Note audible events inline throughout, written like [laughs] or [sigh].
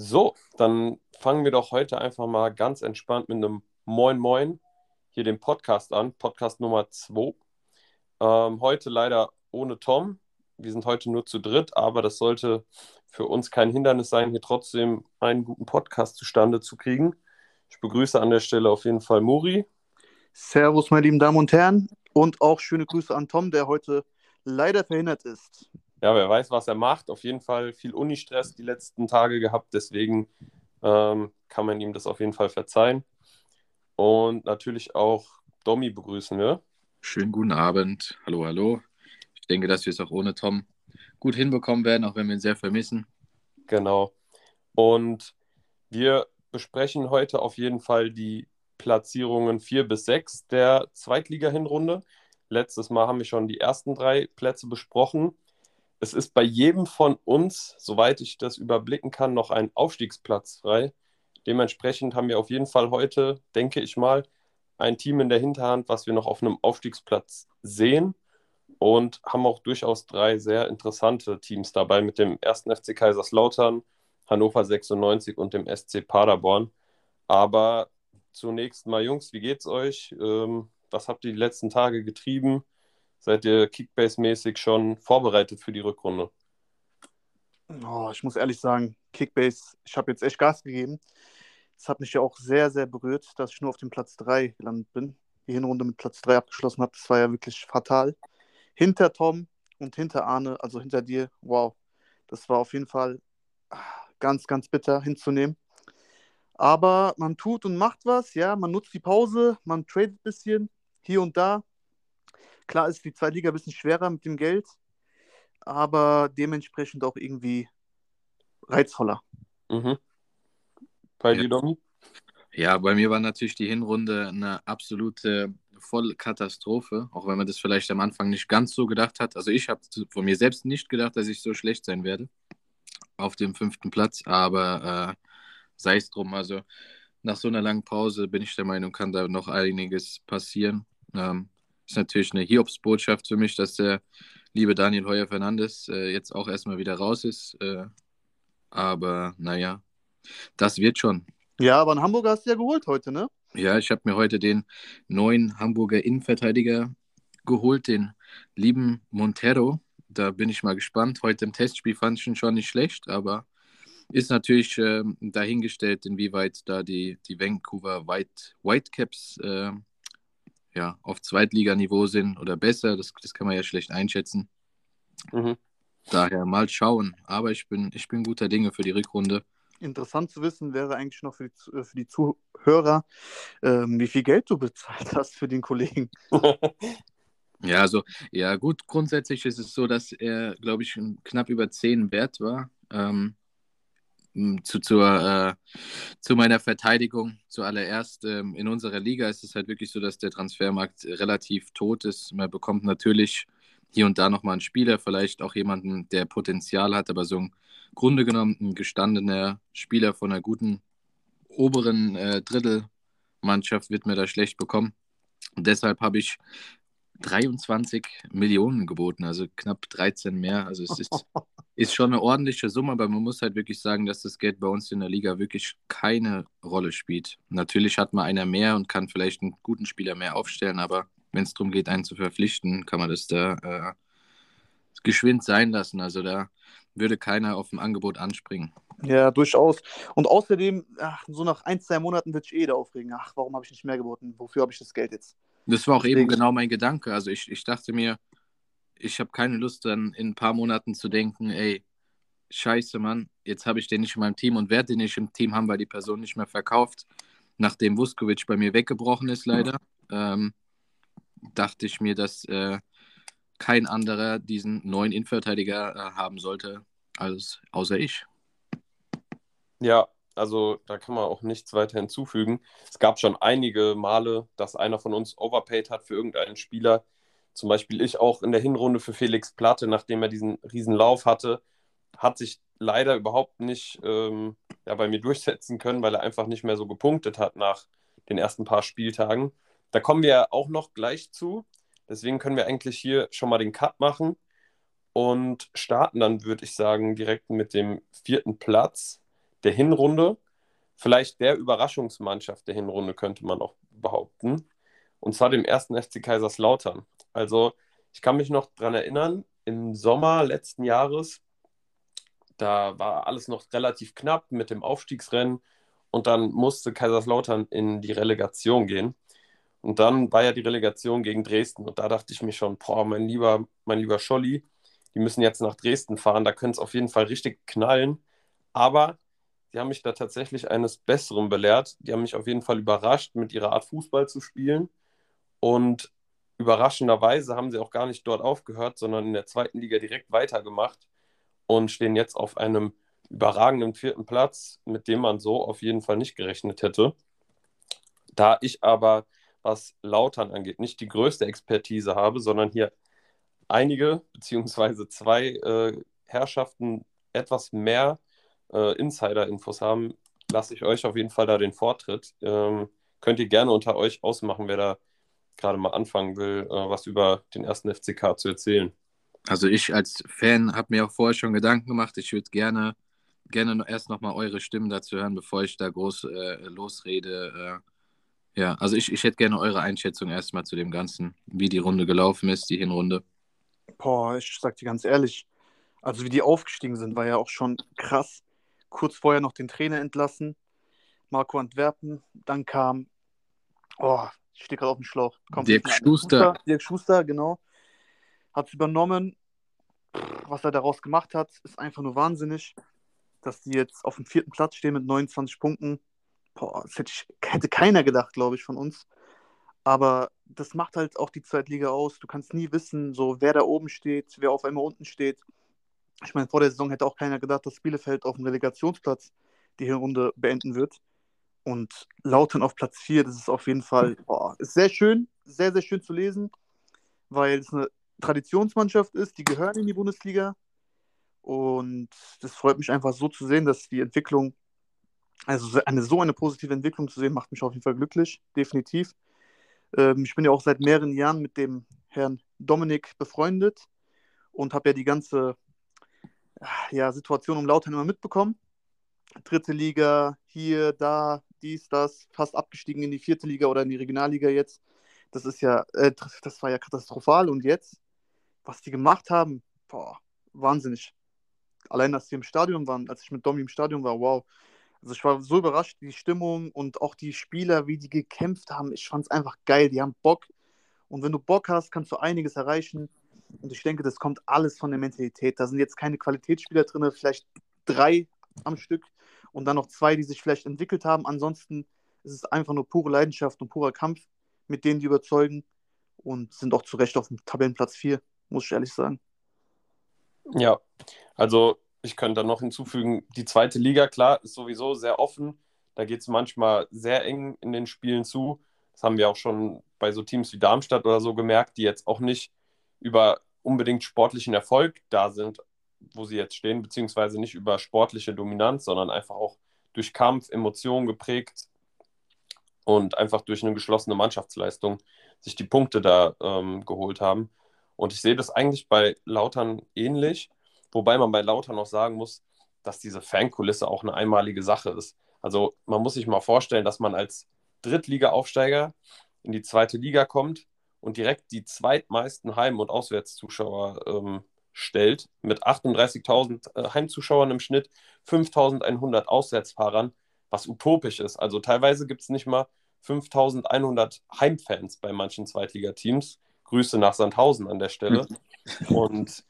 So, dann fangen wir doch heute einfach mal ganz entspannt mit einem Moin Moin hier den Podcast an, Podcast Nummer 2. Ähm, heute leider ohne Tom. Wir sind heute nur zu dritt, aber das sollte für uns kein Hindernis sein, hier trotzdem einen guten Podcast zustande zu kriegen. Ich begrüße an der Stelle auf jeden Fall Muri. Servus, meine lieben Damen und Herren. Und auch schöne Grüße an Tom, der heute leider verhindert ist. Ja, wer weiß, was er macht. Auf jeden Fall viel Unistress die letzten Tage gehabt. Deswegen ähm, kann man ihm das auf jeden Fall verzeihen. Und natürlich auch Domi begrüßen wir. Schönen guten Abend. Hallo, hallo. Ich denke, dass wir es auch ohne Tom gut hinbekommen werden, auch wenn wir ihn sehr vermissen. Genau. Und wir besprechen heute auf jeden Fall die Platzierungen 4 bis 6 der Zweitliga-Hinrunde. Letztes Mal haben wir schon die ersten drei Plätze besprochen. Es ist bei jedem von uns, soweit ich das überblicken kann, noch ein Aufstiegsplatz frei. Dementsprechend haben wir auf jeden Fall heute, denke ich mal, ein Team in der Hinterhand, was wir noch auf einem Aufstiegsplatz sehen und haben auch durchaus drei sehr interessante Teams dabei mit dem ersten FC Kaiserslautern, Hannover 96 und dem SC Paderborn. Aber zunächst mal, Jungs, wie geht's euch? Ähm, was habt ihr die letzten Tage getrieben? Seid ihr Kickbase-mäßig schon vorbereitet für die Rückrunde? Oh, ich muss ehrlich sagen, Kickbase, ich habe jetzt echt Gas gegeben. Es hat mich ja auch sehr, sehr berührt, dass ich nur auf dem Platz 3 gelandet bin. Die Hinrunde mit Platz 3 abgeschlossen habe. Das war ja wirklich fatal. Hinter Tom und hinter Arne, also hinter dir, wow. Das war auf jeden Fall ah, ganz, ganz bitter hinzunehmen. Aber man tut und macht was, ja, man nutzt die Pause, man tradet ein bisschen hier und da. Klar ist die zweite Liga ein bisschen schwerer mit dem Geld, aber dementsprechend auch irgendwie reizvoller. Mhm. Bei dir, Domi? Ja, bei mir war natürlich die Hinrunde eine absolute Vollkatastrophe, auch wenn man das vielleicht am Anfang nicht ganz so gedacht hat. Also ich habe von mir selbst nicht gedacht, dass ich so schlecht sein werde auf dem fünften Platz, aber äh, sei es drum. Also nach so einer langen Pause bin ich der Meinung, kann da noch einiges passieren. Ähm, ist natürlich eine Hiobsbotschaft für mich, dass der liebe Daniel Heuer Fernandes äh, jetzt auch erstmal wieder raus ist. Äh, aber naja, das wird schon. Ja, aber einen Hamburger hast du ja geholt heute, ne? Ja, ich habe mir heute den neuen Hamburger Innenverteidiger geholt, den lieben Montero. Da bin ich mal gespannt. Heute im Testspiel fand ich ihn schon nicht schlecht, aber ist natürlich äh, dahingestellt, inwieweit da die, die Vancouver White, Whitecaps äh, ja, auf Zweitliganiveau sind oder besser. Das, das kann man ja schlecht einschätzen. Mhm. Daher mal schauen. Aber ich bin, ich bin guter Dinge für die Rückrunde. Interessant zu wissen wäre eigentlich noch für die, für die Zuhörer, ähm, wie viel Geld du bezahlt hast für den Kollegen. [laughs] ja, also, ja, gut, grundsätzlich ist es so, dass er, glaube ich, knapp über 10 wert war. Ähm, zu, zur, äh, zu meiner Verteidigung zuallererst. Ähm, in unserer Liga ist es halt wirklich so, dass der Transfermarkt relativ tot ist. Man bekommt natürlich hier und da nochmal einen Spieler, vielleicht auch jemanden, der Potenzial hat, aber so im Grunde genommen ein gestandener Spieler von einer guten oberen äh, Drittelmannschaft wird mir da schlecht bekommen. Und deshalb habe ich 23 Millionen geboten, also knapp 13 mehr. Also es ist, ist schon eine ordentliche Summe, aber man muss halt wirklich sagen, dass das Geld bei uns in der Liga wirklich keine Rolle spielt. Natürlich hat man einer mehr und kann vielleicht einen guten Spieler mehr aufstellen, aber wenn es darum geht, einen zu verpflichten, kann man das da äh, geschwind sein lassen. Also da würde keiner auf ein Angebot anspringen. Ja, durchaus. Und außerdem, ach, so nach ein, zwei Monaten wird sich eh da aufregen. Ach, warum habe ich nicht mehr geboten? Wofür habe ich das Geld jetzt? Das war auch Deswegen. eben genau mein Gedanke. Also ich, ich dachte mir, ich habe keine Lust dann in ein paar Monaten zu denken, ey, scheiße, Mann, jetzt habe ich den nicht in meinem Team und werde den nicht im Team haben, weil die Person nicht mehr verkauft. Nachdem Vuskovic bei mir weggebrochen ist, leider, ähm, dachte ich mir, dass äh, kein anderer diesen neuen Innenverteidiger äh, haben sollte, als außer ich. Ja, also da kann man auch nichts weiter hinzufügen. Es gab schon einige Male, dass einer von uns overpaid hat für irgendeinen Spieler. Zum Beispiel ich auch in der Hinrunde für Felix Platte, nachdem er diesen riesen Lauf hatte, hat sich leider überhaupt nicht ähm, ja, bei mir durchsetzen können, weil er einfach nicht mehr so gepunktet hat nach den ersten paar Spieltagen. Da kommen wir auch noch gleich zu. Deswegen können wir eigentlich hier schon mal den Cut machen und starten dann, würde ich sagen, direkt mit dem vierten Platz der Hinrunde, vielleicht der Überraschungsmannschaft der Hinrunde, könnte man auch behaupten. Und zwar dem ersten FC Kaiserslautern. Also, ich kann mich noch daran erinnern, im Sommer letzten Jahres, da war alles noch relativ knapp mit dem Aufstiegsrennen und dann musste Kaiserslautern in die Relegation gehen. Und dann war ja die Relegation gegen Dresden und da dachte ich mir schon, boah, mein lieber, mein lieber Scholli, die müssen jetzt nach Dresden fahren, da könnte es auf jeden Fall richtig knallen. Aber die haben mich da tatsächlich eines Besseren belehrt. Die haben mich auf jeden Fall überrascht, mit ihrer Art Fußball zu spielen. Und überraschenderweise haben sie auch gar nicht dort aufgehört, sondern in der zweiten Liga direkt weitergemacht und stehen jetzt auf einem überragenden vierten Platz, mit dem man so auf jeden Fall nicht gerechnet hätte. Da ich aber, was Lautern angeht, nicht die größte Expertise habe, sondern hier einige beziehungsweise zwei äh, Herrschaften etwas mehr äh, Insider-Infos haben, lasse ich euch auf jeden Fall da den Vortritt. Ähm, könnt ihr gerne unter euch ausmachen, wer da gerade mal anfangen will, äh, was über den ersten FCK zu erzählen. Also ich als Fan habe mir auch vorher schon Gedanken gemacht. Ich würde gerne, gerne erst nochmal eure Stimmen dazu hören, bevor ich da groß äh, losrede. Äh, ja, also ich, ich hätte gerne eure Einschätzung erstmal zu dem Ganzen, wie die Runde gelaufen ist, die Hinrunde. Boah, ich sag dir ganz ehrlich, also wie die aufgestiegen sind, war ja auch schon krass. Kurz vorher noch den Trainer entlassen, Marco Antwerpen, dann kam, oh, ich stehe gerade auf dem Schlauch. Kommt Dirk Schuster. Schuster. Dirk Schuster, genau. Hat es übernommen. Was er daraus gemacht hat, ist einfach nur wahnsinnig. Dass die jetzt auf dem vierten Platz stehen mit 29 Punkten. Boah, das hätte, ich, hätte keiner gedacht, glaube ich, von uns. Aber das macht halt auch die Zweitliga aus. Du kannst nie wissen, so wer da oben steht, wer auf einmal unten steht. Ich meine, vor der Saison hätte auch keiner gedacht, dass Bielefeld auf dem Relegationsplatz die Hinrunde beenden wird. Und Lautern auf Platz 4, das ist auf jeden Fall [laughs] boah, ist sehr schön, sehr, sehr schön zu lesen, weil es eine Traditionsmannschaft ist, die gehören in die Bundesliga. Und das freut mich einfach so zu sehen, dass die Entwicklung, also eine so eine positive Entwicklung zu sehen, macht mich auf jeden Fall glücklich, definitiv. Ähm, ich bin ja auch seit mehreren Jahren mit dem Herrn Dominik befreundet und habe ja die ganze ja, Situation um Lautern immer mitbekommen. Dritte Liga, hier, da, dies, das, fast abgestiegen in die vierte Liga oder in die Regionalliga jetzt. Das ist ja, äh, das war ja katastrophal. Und jetzt, was die gemacht haben, boah, wahnsinnig. Allein, dass die im Stadion waren, als ich mit Domi im Stadion war, wow. Also ich war so überrascht, die Stimmung und auch die Spieler, wie die gekämpft haben. Ich fand es einfach geil. Die haben Bock. Und wenn du Bock hast, kannst du einiges erreichen. Und ich denke, das kommt alles von der Mentalität. Da sind jetzt keine Qualitätsspieler drin, vielleicht drei am Stück und dann noch zwei, die sich vielleicht entwickelt haben. Ansonsten ist es einfach nur pure Leidenschaft und purer Kampf, mit denen die überzeugen und sind auch zu Recht auf dem Tabellenplatz 4, muss ich ehrlich sagen. Ja, also ich könnte da noch hinzufügen, die zweite Liga, klar, ist sowieso sehr offen. Da geht es manchmal sehr eng in den Spielen zu. Das haben wir auch schon bei so Teams wie Darmstadt oder so gemerkt, die jetzt auch nicht über unbedingt sportlichen Erfolg da sind, wo sie jetzt stehen, beziehungsweise nicht über sportliche Dominanz, sondern einfach auch durch Kampf, Emotionen geprägt und einfach durch eine geschlossene Mannschaftsleistung sich die Punkte da ähm, geholt haben. Und ich sehe das eigentlich bei Lautern ähnlich, wobei man bei Lautern auch sagen muss, dass diese Fankulisse auch eine einmalige Sache ist. Also man muss sich mal vorstellen, dass man als Drittliga-Aufsteiger in die zweite Liga kommt und direkt die zweitmeisten Heim- und Auswärtszuschauer ähm, stellt, mit 38.000 äh, Heimzuschauern im Schnitt, 5.100 Auswärtsfahrern, was utopisch ist. Also teilweise gibt es nicht mal 5.100 Heimfans bei manchen Zweitligateams. Grüße nach Sandhausen an der Stelle. [laughs] Und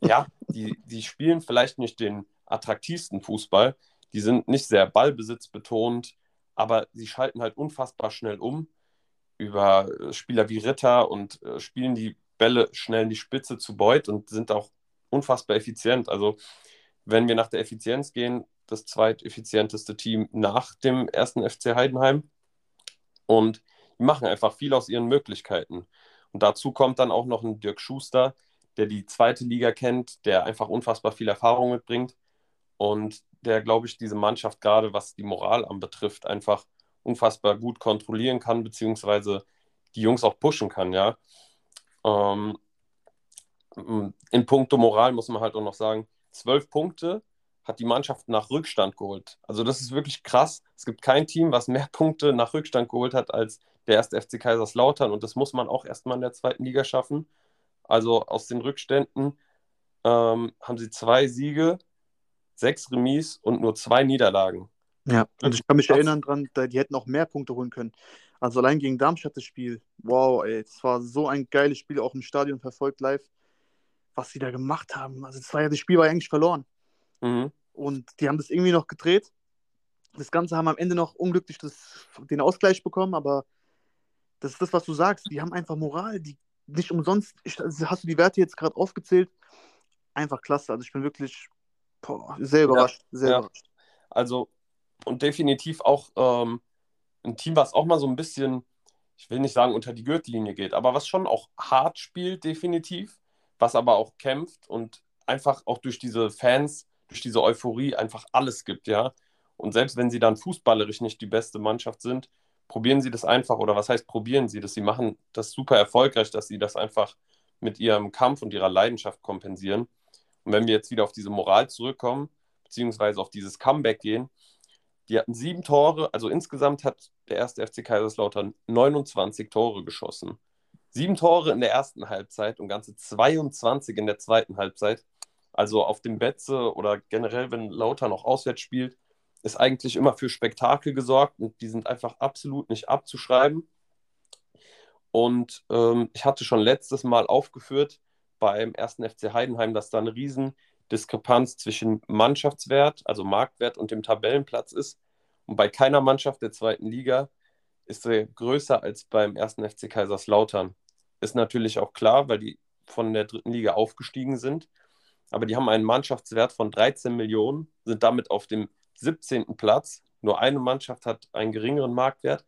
ja, die, die spielen vielleicht nicht den attraktivsten Fußball. Die sind nicht sehr ballbesitzbetont, aber sie schalten halt unfassbar schnell um über Spieler wie Ritter und äh, spielen die Bälle schnell in die Spitze zu Beuth und sind auch unfassbar effizient. Also wenn wir nach der Effizienz gehen, das zweiteffizienteste Team nach dem ersten FC Heidenheim. Und die machen einfach viel aus ihren Möglichkeiten. Und dazu kommt dann auch noch ein Dirk Schuster, der die zweite Liga kennt, der einfach unfassbar viel Erfahrung mitbringt und der, glaube ich, diese Mannschaft gerade, was die Moral anbetrifft, einfach unfassbar gut kontrollieren kann, beziehungsweise die Jungs auch pushen kann, ja. Ähm, in puncto Moral muss man halt auch noch sagen, zwölf Punkte hat die Mannschaft nach Rückstand geholt. Also das ist wirklich krass. Es gibt kein Team, was mehr Punkte nach Rückstand geholt hat als der erste FC Kaiserslautern. Und das muss man auch erstmal in der zweiten Liga schaffen. Also aus den Rückständen ähm, haben sie zwei Siege, sechs Remis und nur zwei Niederlagen. Ja, und ich kann mich erinnern dran, die hätten auch mehr Punkte holen können. Also allein gegen Darmstadt das Spiel, wow, ey, es war so ein geiles Spiel, auch im Stadion verfolgt live, was sie da gemacht haben. Also das, war ja, das Spiel war ja eigentlich verloren. Mhm. Und die haben das irgendwie noch gedreht. Das Ganze haben am Ende noch unglücklich das, den Ausgleich bekommen, aber das ist das, was du sagst. Die haben einfach Moral, die nicht umsonst. Ich, also hast du die Werte jetzt gerade aufgezählt? Einfach klasse. Also ich bin wirklich boah, sehr überrascht. Ja, sehr ja. überrascht. Also und definitiv auch ähm, ein Team, was auch mal so ein bisschen, ich will nicht sagen unter die Gürtellinie geht, aber was schon auch hart spielt, definitiv, was aber auch kämpft und einfach auch durch diese Fans, durch diese Euphorie einfach alles gibt, ja. Und selbst wenn sie dann fußballerisch nicht die beste Mannschaft sind, probieren sie das einfach, oder was heißt probieren sie das? Sie machen das super erfolgreich, dass sie das einfach mit ihrem Kampf und ihrer Leidenschaft kompensieren. Und wenn wir jetzt wieder auf diese Moral zurückkommen, beziehungsweise auf dieses Comeback gehen, die hatten sieben Tore, also insgesamt hat der erste FC Kaiserslautern 29 Tore geschossen. Sieben Tore in der ersten Halbzeit und ganze 22 in der zweiten Halbzeit. Also auf dem Betze oder generell, wenn Lautern noch auswärts spielt, ist eigentlich immer für Spektakel gesorgt und die sind einfach absolut nicht abzuschreiben. Und ähm, ich hatte schon letztes Mal aufgeführt beim ersten FC Heidenheim, dass da eine riesen Diskrepanz zwischen Mannschaftswert, also Marktwert und dem Tabellenplatz ist. Und bei keiner Mannschaft der zweiten Liga ist er größer als beim ersten FC Kaiserslautern. Ist natürlich auch klar, weil die von der dritten Liga aufgestiegen sind. Aber die haben einen Mannschaftswert von 13 Millionen, sind damit auf dem 17. Platz. Nur eine Mannschaft hat einen geringeren Marktwert.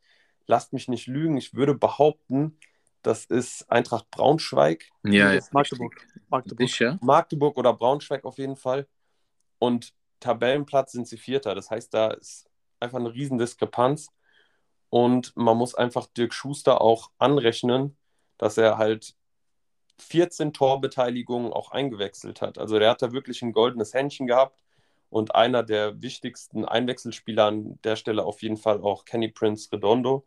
Lasst mich nicht lügen, ich würde behaupten, das ist Eintracht Braunschweig. Ja, jetzt Magdeburg. Magdeburg. ja? Magdeburg oder Braunschweig auf jeden Fall. Und Tabellenplatz sind sie Vierter. Das heißt, da ist einfach eine riesen Diskrepanz. Und man muss einfach Dirk Schuster auch anrechnen, dass er halt 14 Torbeteiligungen auch eingewechselt hat. Also der hat da wirklich ein goldenes Händchen gehabt und einer der wichtigsten Einwechselspieler an der Stelle auf jeden Fall auch Kenny Prince Redondo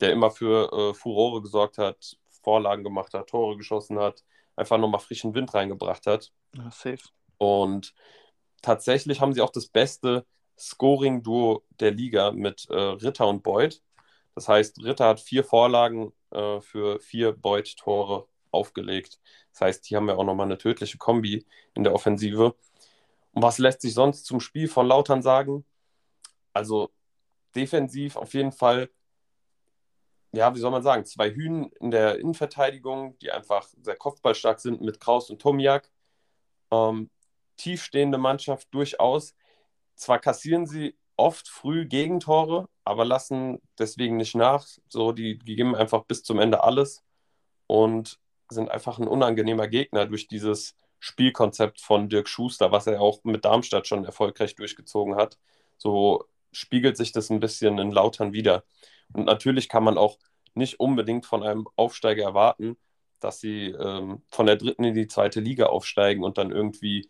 der immer für äh, Furore gesorgt hat, Vorlagen gemacht hat, Tore geschossen hat, einfach nochmal frischen Wind reingebracht hat. Ja, safe. Und tatsächlich haben sie auch das beste Scoring-Duo der Liga mit äh, Ritter und Beuth. Das heißt, Ritter hat vier Vorlagen äh, für vier Beuth-Tore aufgelegt. Das heißt, hier haben wir auch nochmal eine tödliche Kombi in der Offensive. Und was lässt sich sonst zum Spiel von Lautern sagen? Also defensiv auf jeden Fall ja, wie soll man sagen, zwei Hühn in der Innenverteidigung, die einfach sehr kopfballstark sind mit Kraus und Tomiak. Ähm, tiefstehende Mannschaft durchaus. Zwar kassieren sie oft früh Gegentore, aber lassen deswegen nicht nach. So, die, die geben einfach bis zum Ende alles und sind einfach ein unangenehmer Gegner durch dieses Spielkonzept von Dirk Schuster, was er auch mit Darmstadt schon erfolgreich durchgezogen hat. So spiegelt sich das ein bisschen in Lautern wieder. Und natürlich kann man auch nicht unbedingt von einem Aufsteiger erwarten, dass sie ähm, von der dritten in die zweite Liga aufsteigen und dann irgendwie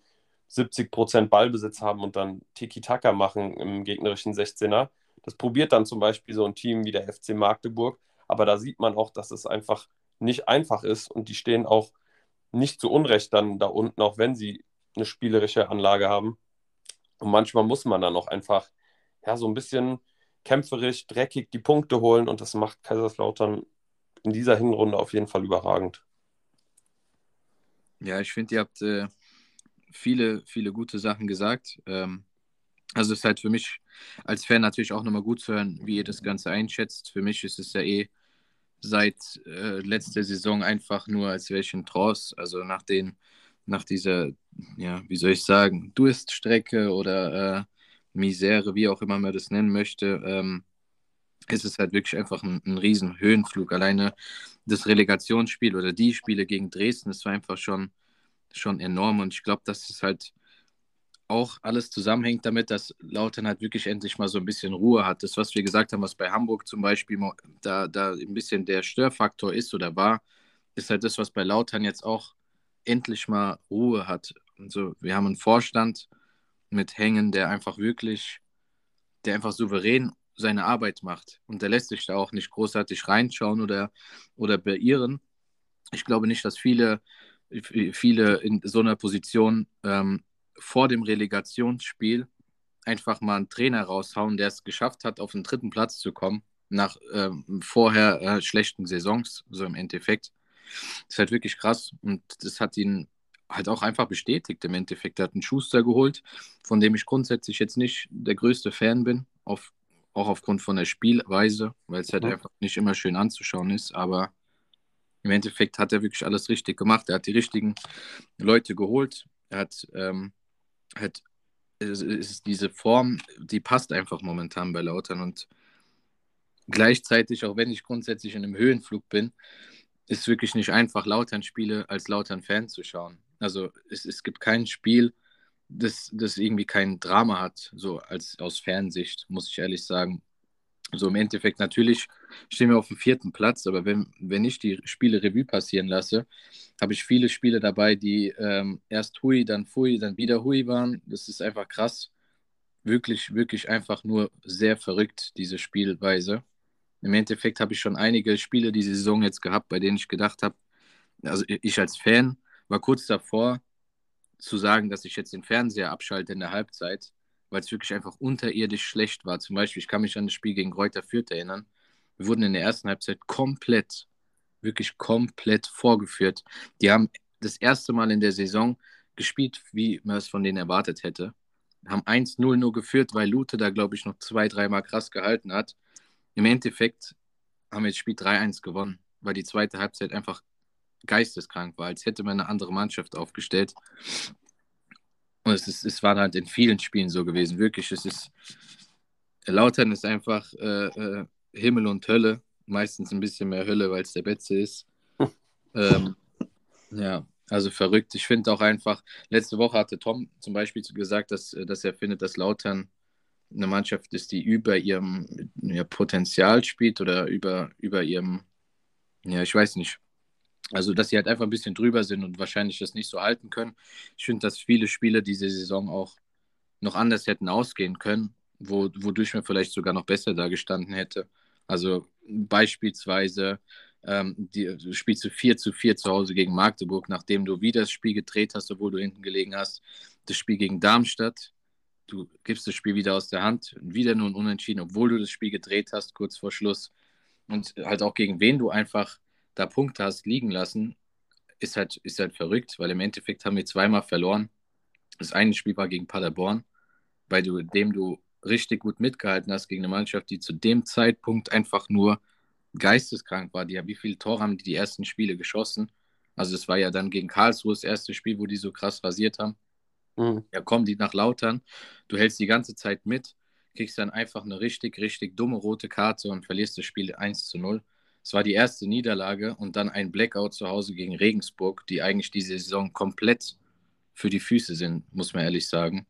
70 Prozent Ballbesitz haben und dann Tiki-Taka machen im gegnerischen 16er. Das probiert dann zum Beispiel so ein Team wie der FC Magdeburg, aber da sieht man auch, dass es einfach nicht einfach ist und die stehen auch nicht zu Unrecht dann da unten, auch wenn sie eine spielerische Anlage haben. Und manchmal muss man dann auch einfach ja, so ein bisschen kämpferisch, dreckig die Punkte holen und das macht Kaiserslautern in dieser Hinrunde auf jeden Fall überragend. Ja, ich finde, ihr habt äh, viele, viele gute Sachen gesagt. Ähm, also es ist halt für mich als Fan natürlich auch nochmal gut zu hören, wie ihr das Ganze einschätzt. Für mich ist es ja eh seit äh, letzter Saison einfach nur als welchen Trance, also nach den, nach dieser, ja, wie soll ich sagen, Durststrecke oder äh, Misere, wie auch immer man das nennen möchte, ähm, ist es halt wirklich einfach ein, ein riesen Höhenflug. Alleine das Relegationsspiel oder die Spiele gegen Dresden, das war einfach schon, schon enorm und ich glaube, dass es halt auch alles zusammenhängt damit, dass Lautern halt wirklich endlich mal so ein bisschen Ruhe hat. Das, was wir gesagt haben, was bei Hamburg zum Beispiel da, da ein bisschen der Störfaktor ist oder war, ist halt das, was bei Lautern jetzt auch endlich mal Ruhe hat. Also wir haben einen Vorstand, mit Hängen, der einfach wirklich, der einfach souverän seine Arbeit macht. Und der lässt sich da auch nicht großartig reinschauen oder, oder beirren. Ich glaube nicht, dass viele, viele in so einer Position ähm, vor dem Relegationsspiel einfach mal einen Trainer raushauen, der es geschafft hat, auf den dritten Platz zu kommen, nach ähm, vorher äh, schlechten Saisons, so im Endeffekt. Das ist halt wirklich krass und das hat ihn halt auch einfach bestätigt im Endeffekt. Er hat einen Schuster geholt, von dem ich grundsätzlich jetzt nicht der größte Fan bin, auf, auch aufgrund von der Spielweise, weil es halt mhm. einfach nicht immer schön anzuschauen ist, aber im Endeffekt hat er wirklich alles richtig gemacht. Er hat die richtigen Leute geholt. Er hat, ähm, hat es ist diese Form, die passt einfach momentan bei Lautern und gleichzeitig, auch wenn ich grundsätzlich in einem Höhenflug bin, ist wirklich nicht einfach, Lautern-Spiele als Lautern-Fan zu schauen. Also es, es gibt kein Spiel, das, das irgendwie kein Drama hat, so als aus Fernsicht, muss ich ehrlich sagen. So im Endeffekt natürlich stehen wir auf dem vierten Platz, aber wenn, wenn ich die Spiele Revue passieren lasse, habe ich viele Spiele dabei, die ähm, erst Hui, dann Fui, dann wieder Hui waren. Das ist einfach krass. Wirklich, wirklich einfach nur sehr verrückt, diese Spielweise. Im Endeffekt habe ich schon einige Spiele diese Saison jetzt gehabt, bei denen ich gedacht habe, also ich als Fan war kurz davor zu sagen, dass ich jetzt den Fernseher abschalte in der Halbzeit, weil es wirklich einfach unterirdisch schlecht war. Zum Beispiel, ich kann mich an das Spiel gegen Reuter Fürth erinnern. Wir wurden in der ersten Halbzeit komplett, wirklich komplett vorgeführt. Die haben das erste Mal in der Saison gespielt, wie man es von denen erwartet hätte. Haben 1-0 nur geführt, weil Lute da, glaube ich, noch zwei, dreimal krass gehalten hat. Im Endeffekt haben wir das Spiel 3-1 gewonnen, weil die zweite Halbzeit einfach geisteskrank war, als hätte man eine andere Mannschaft aufgestellt. Und es, ist, es war halt in vielen Spielen so gewesen. Wirklich, es ist. Lautern ist einfach äh, äh, Himmel und Hölle. Meistens ein bisschen mehr Hölle, weil es der Betze ist. [laughs] ähm, ja, also verrückt. Ich finde auch einfach, letzte Woche hatte Tom zum Beispiel gesagt, dass, dass er findet, dass Lautern eine Mannschaft ist, die über ihrem ja, Potenzial spielt oder über, über ihrem, ja, ich weiß nicht, also, dass sie halt einfach ein bisschen drüber sind und wahrscheinlich das nicht so halten können. Ich finde, dass viele Spiele diese Saison auch noch anders hätten ausgehen können, wo, wodurch man vielleicht sogar noch besser da gestanden hätte. Also beispielsweise ähm, die, du spielst du 4 zu 4 zu Hause gegen Magdeburg, nachdem du wieder das Spiel gedreht hast, obwohl du hinten gelegen hast. Das Spiel gegen Darmstadt, du gibst das Spiel wieder aus der Hand, wieder nur ein Unentschieden, obwohl du das Spiel gedreht hast, kurz vor Schluss. Und halt auch gegen wen du einfach da Punkte hast liegen lassen, ist halt, ist halt verrückt, weil im Endeffekt haben wir zweimal verloren. Das eine Spiel war gegen Paderborn, bei dem du richtig gut mitgehalten hast gegen eine Mannschaft, die zu dem Zeitpunkt einfach nur geisteskrank war. Die, wie viele Tore haben die die ersten Spiele geschossen? Also es war ja dann gegen Karlsruhe das erste Spiel, wo die so krass rasiert haben. Mhm. Ja, kommen die nach Lautern, du hältst die ganze Zeit mit, kriegst dann einfach eine richtig, richtig dumme rote Karte und verlierst das Spiel 1 zu 0. Es war die erste Niederlage und dann ein Blackout zu Hause gegen Regensburg, die eigentlich diese Saison komplett für die Füße sind, muss man ehrlich sagen.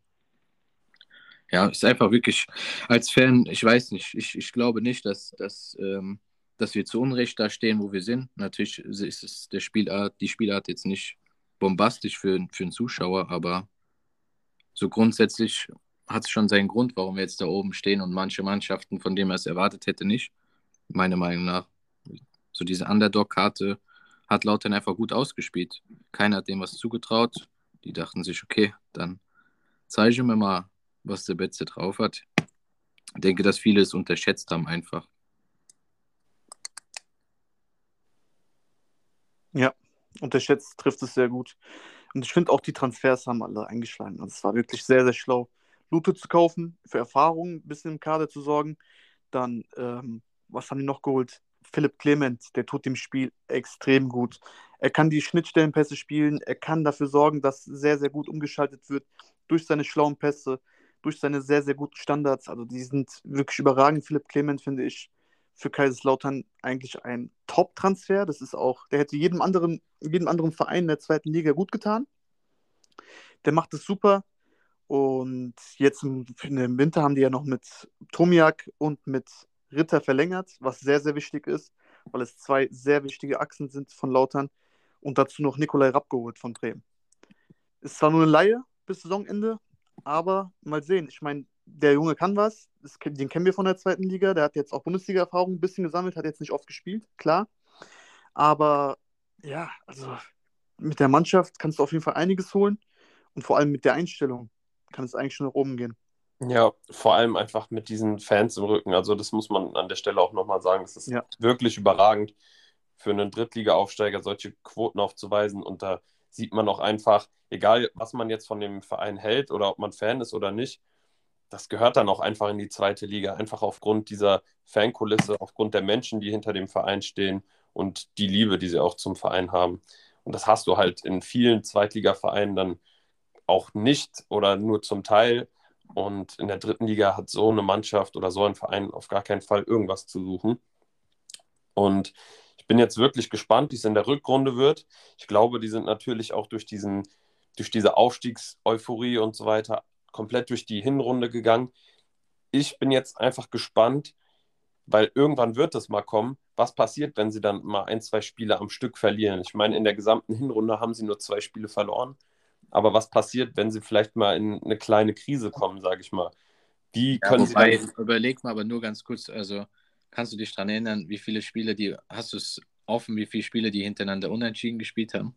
Ja, ist einfach wirklich als Fan, ich weiß nicht, ich, ich glaube nicht, dass, dass, ähm, dass wir zu Unrecht da stehen, wo wir sind. Natürlich ist es der Spielart, die Spielart jetzt nicht bombastisch für, für einen Zuschauer, aber so grundsätzlich hat es schon seinen Grund, warum wir jetzt da oben stehen und manche Mannschaften, von denen man es erwartet hätte, nicht. Meiner Meinung nach. So diese Underdog-Karte hat Lautern einfach gut ausgespielt. Keiner hat dem was zugetraut. Die dachten sich, okay, dann zeige mir mal, was der Betze drauf hat. Ich denke, dass viele es unterschätzt haben einfach. Ja, unterschätzt trifft es sehr gut. Und ich finde auch die Transfers haben alle eingeschlagen. Also es war wirklich sehr, sehr schlau. Lute zu kaufen, für Erfahrung ein bisschen im Kader zu sorgen. Dann, ähm, was haben die noch geholt? Philipp Clement, der tut dem Spiel extrem gut. Er kann die Schnittstellenpässe spielen, er kann dafür sorgen, dass sehr, sehr gut umgeschaltet wird durch seine schlauen Pässe, durch seine sehr, sehr guten Standards. Also die sind wirklich überragend. Philipp Clement finde ich für Kaiserslautern eigentlich ein Top-Transfer. Das ist auch, der hätte jedem anderen, jedem anderen Verein in der zweiten Liga gut getan. Der macht es super. Und jetzt im, im Winter haben die ja noch mit Tomiak und mit Ritter verlängert, was sehr, sehr wichtig ist, weil es zwei sehr wichtige Achsen sind von Lautern und dazu noch Nikolai Rapp geholt von Bremen. Ist zwar nur eine Laie bis Saisonende, Aber mal sehen. Ich meine, der Junge kann was. Den kennen wir von der zweiten Liga. Der hat jetzt auch Bundesliga-Erfahrung ein bisschen gesammelt, hat jetzt nicht oft gespielt, klar. Aber ja, also mit der Mannschaft kannst du auf jeden Fall einiges holen. Und vor allem mit der Einstellung kann es eigentlich schon nach oben gehen. Ja, vor allem einfach mit diesen Fans im Rücken. Also, das muss man an der Stelle auch nochmal sagen. Es ist ja. wirklich überragend für einen Drittliga-Aufsteiger, solche Quoten aufzuweisen. Und da sieht man auch einfach, egal was man jetzt von dem Verein hält oder ob man Fan ist oder nicht, das gehört dann auch einfach in die zweite Liga. Einfach aufgrund dieser Fankulisse, aufgrund der Menschen, die hinter dem Verein stehen und die Liebe, die sie auch zum Verein haben. Und das hast du halt in vielen Zweitligavereinen dann auch nicht oder nur zum Teil. Und in der dritten Liga hat so eine Mannschaft oder so ein Verein auf gar keinen Fall irgendwas zu suchen. Und ich bin jetzt wirklich gespannt, wie es in der Rückrunde wird. Ich glaube, die sind natürlich auch durch, diesen, durch diese Aufstiegseuphorie und so weiter komplett durch die Hinrunde gegangen. Ich bin jetzt einfach gespannt, weil irgendwann wird es mal kommen. Was passiert, wenn sie dann mal ein, zwei Spiele am Stück verlieren? Ich meine, in der gesamten Hinrunde haben sie nur zwei Spiele verloren. Aber was passiert, wenn sie vielleicht mal in eine kleine Krise kommen, sage ich mal? Wie ja, können wobei, sie dann... Überleg mal aber nur ganz kurz, also kannst du dich daran erinnern, wie viele Spiele, die, hast du es offen, wie viele Spiele die hintereinander unentschieden gespielt haben?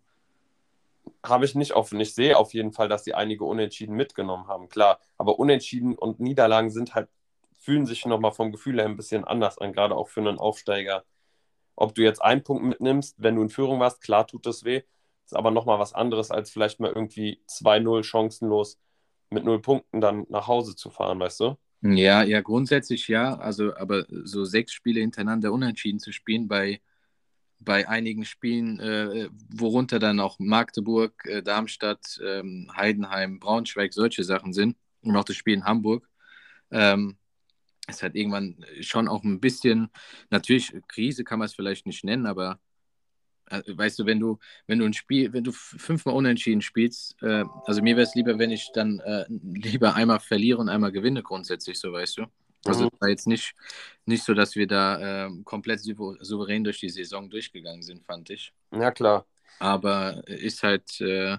Habe ich nicht offen. Ich sehe auf jeden Fall, dass sie einige Unentschieden mitgenommen haben, klar. Aber Unentschieden und Niederlagen sind halt, fühlen sich nochmal vom Gefühl her ein bisschen anders an, gerade auch für einen Aufsteiger. Ob du jetzt einen Punkt mitnimmst, wenn du in Führung warst, klar tut das weh. Ist aber nochmal was anderes, als vielleicht mal irgendwie 2-0 chancenlos mit null Punkten dann nach Hause zu fahren, weißt du? Ja, ja, grundsätzlich ja. Also, aber so sechs Spiele hintereinander unentschieden zu spielen bei, bei einigen Spielen, äh, worunter dann auch Magdeburg, äh, Darmstadt, ähm, Heidenheim, Braunschweig, solche Sachen sind und auch das Spiel in Hamburg, ähm, ist halt irgendwann schon auch ein bisschen, natürlich, Krise kann man es vielleicht nicht nennen, aber weißt du, wenn du, wenn du ein Spiel, wenn du fünfmal unentschieden spielst, äh, also mir wäre es lieber, wenn ich dann äh, lieber einmal verliere und einmal gewinne, grundsätzlich, so weißt du. Also mhm. es war jetzt nicht, nicht so, dass wir da äh, komplett souverän durch die Saison durchgegangen sind, fand ich. Ja, klar. Aber ist halt, äh,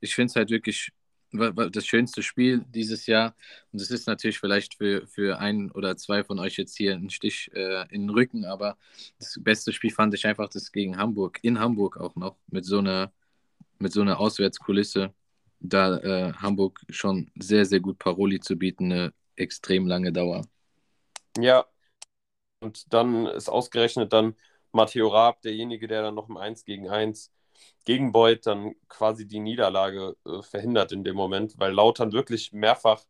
ich finde es halt wirklich das schönste Spiel dieses Jahr. Und es ist natürlich vielleicht für, für ein oder zwei von euch jetzt hier ein Stich äh, in den Rücken, aber das beste Spiel fand ich einfach das gegen Hamburg, in Hamburg auch noch, mit so einer, mit so einer Auswärtskulisse. Da äh, Hamburg schon sehr, sehr gut Paroli zu bieten, eine extrem lange Dauer. Ja, und dann ist ausgerechnet dann Matteo Raab derjenige, der dann noch im 1 gegen 1 gegen Beuth dann quasi die Niederlage äh, verhindert in dem Moment, weil Lautern wirklich mehrfach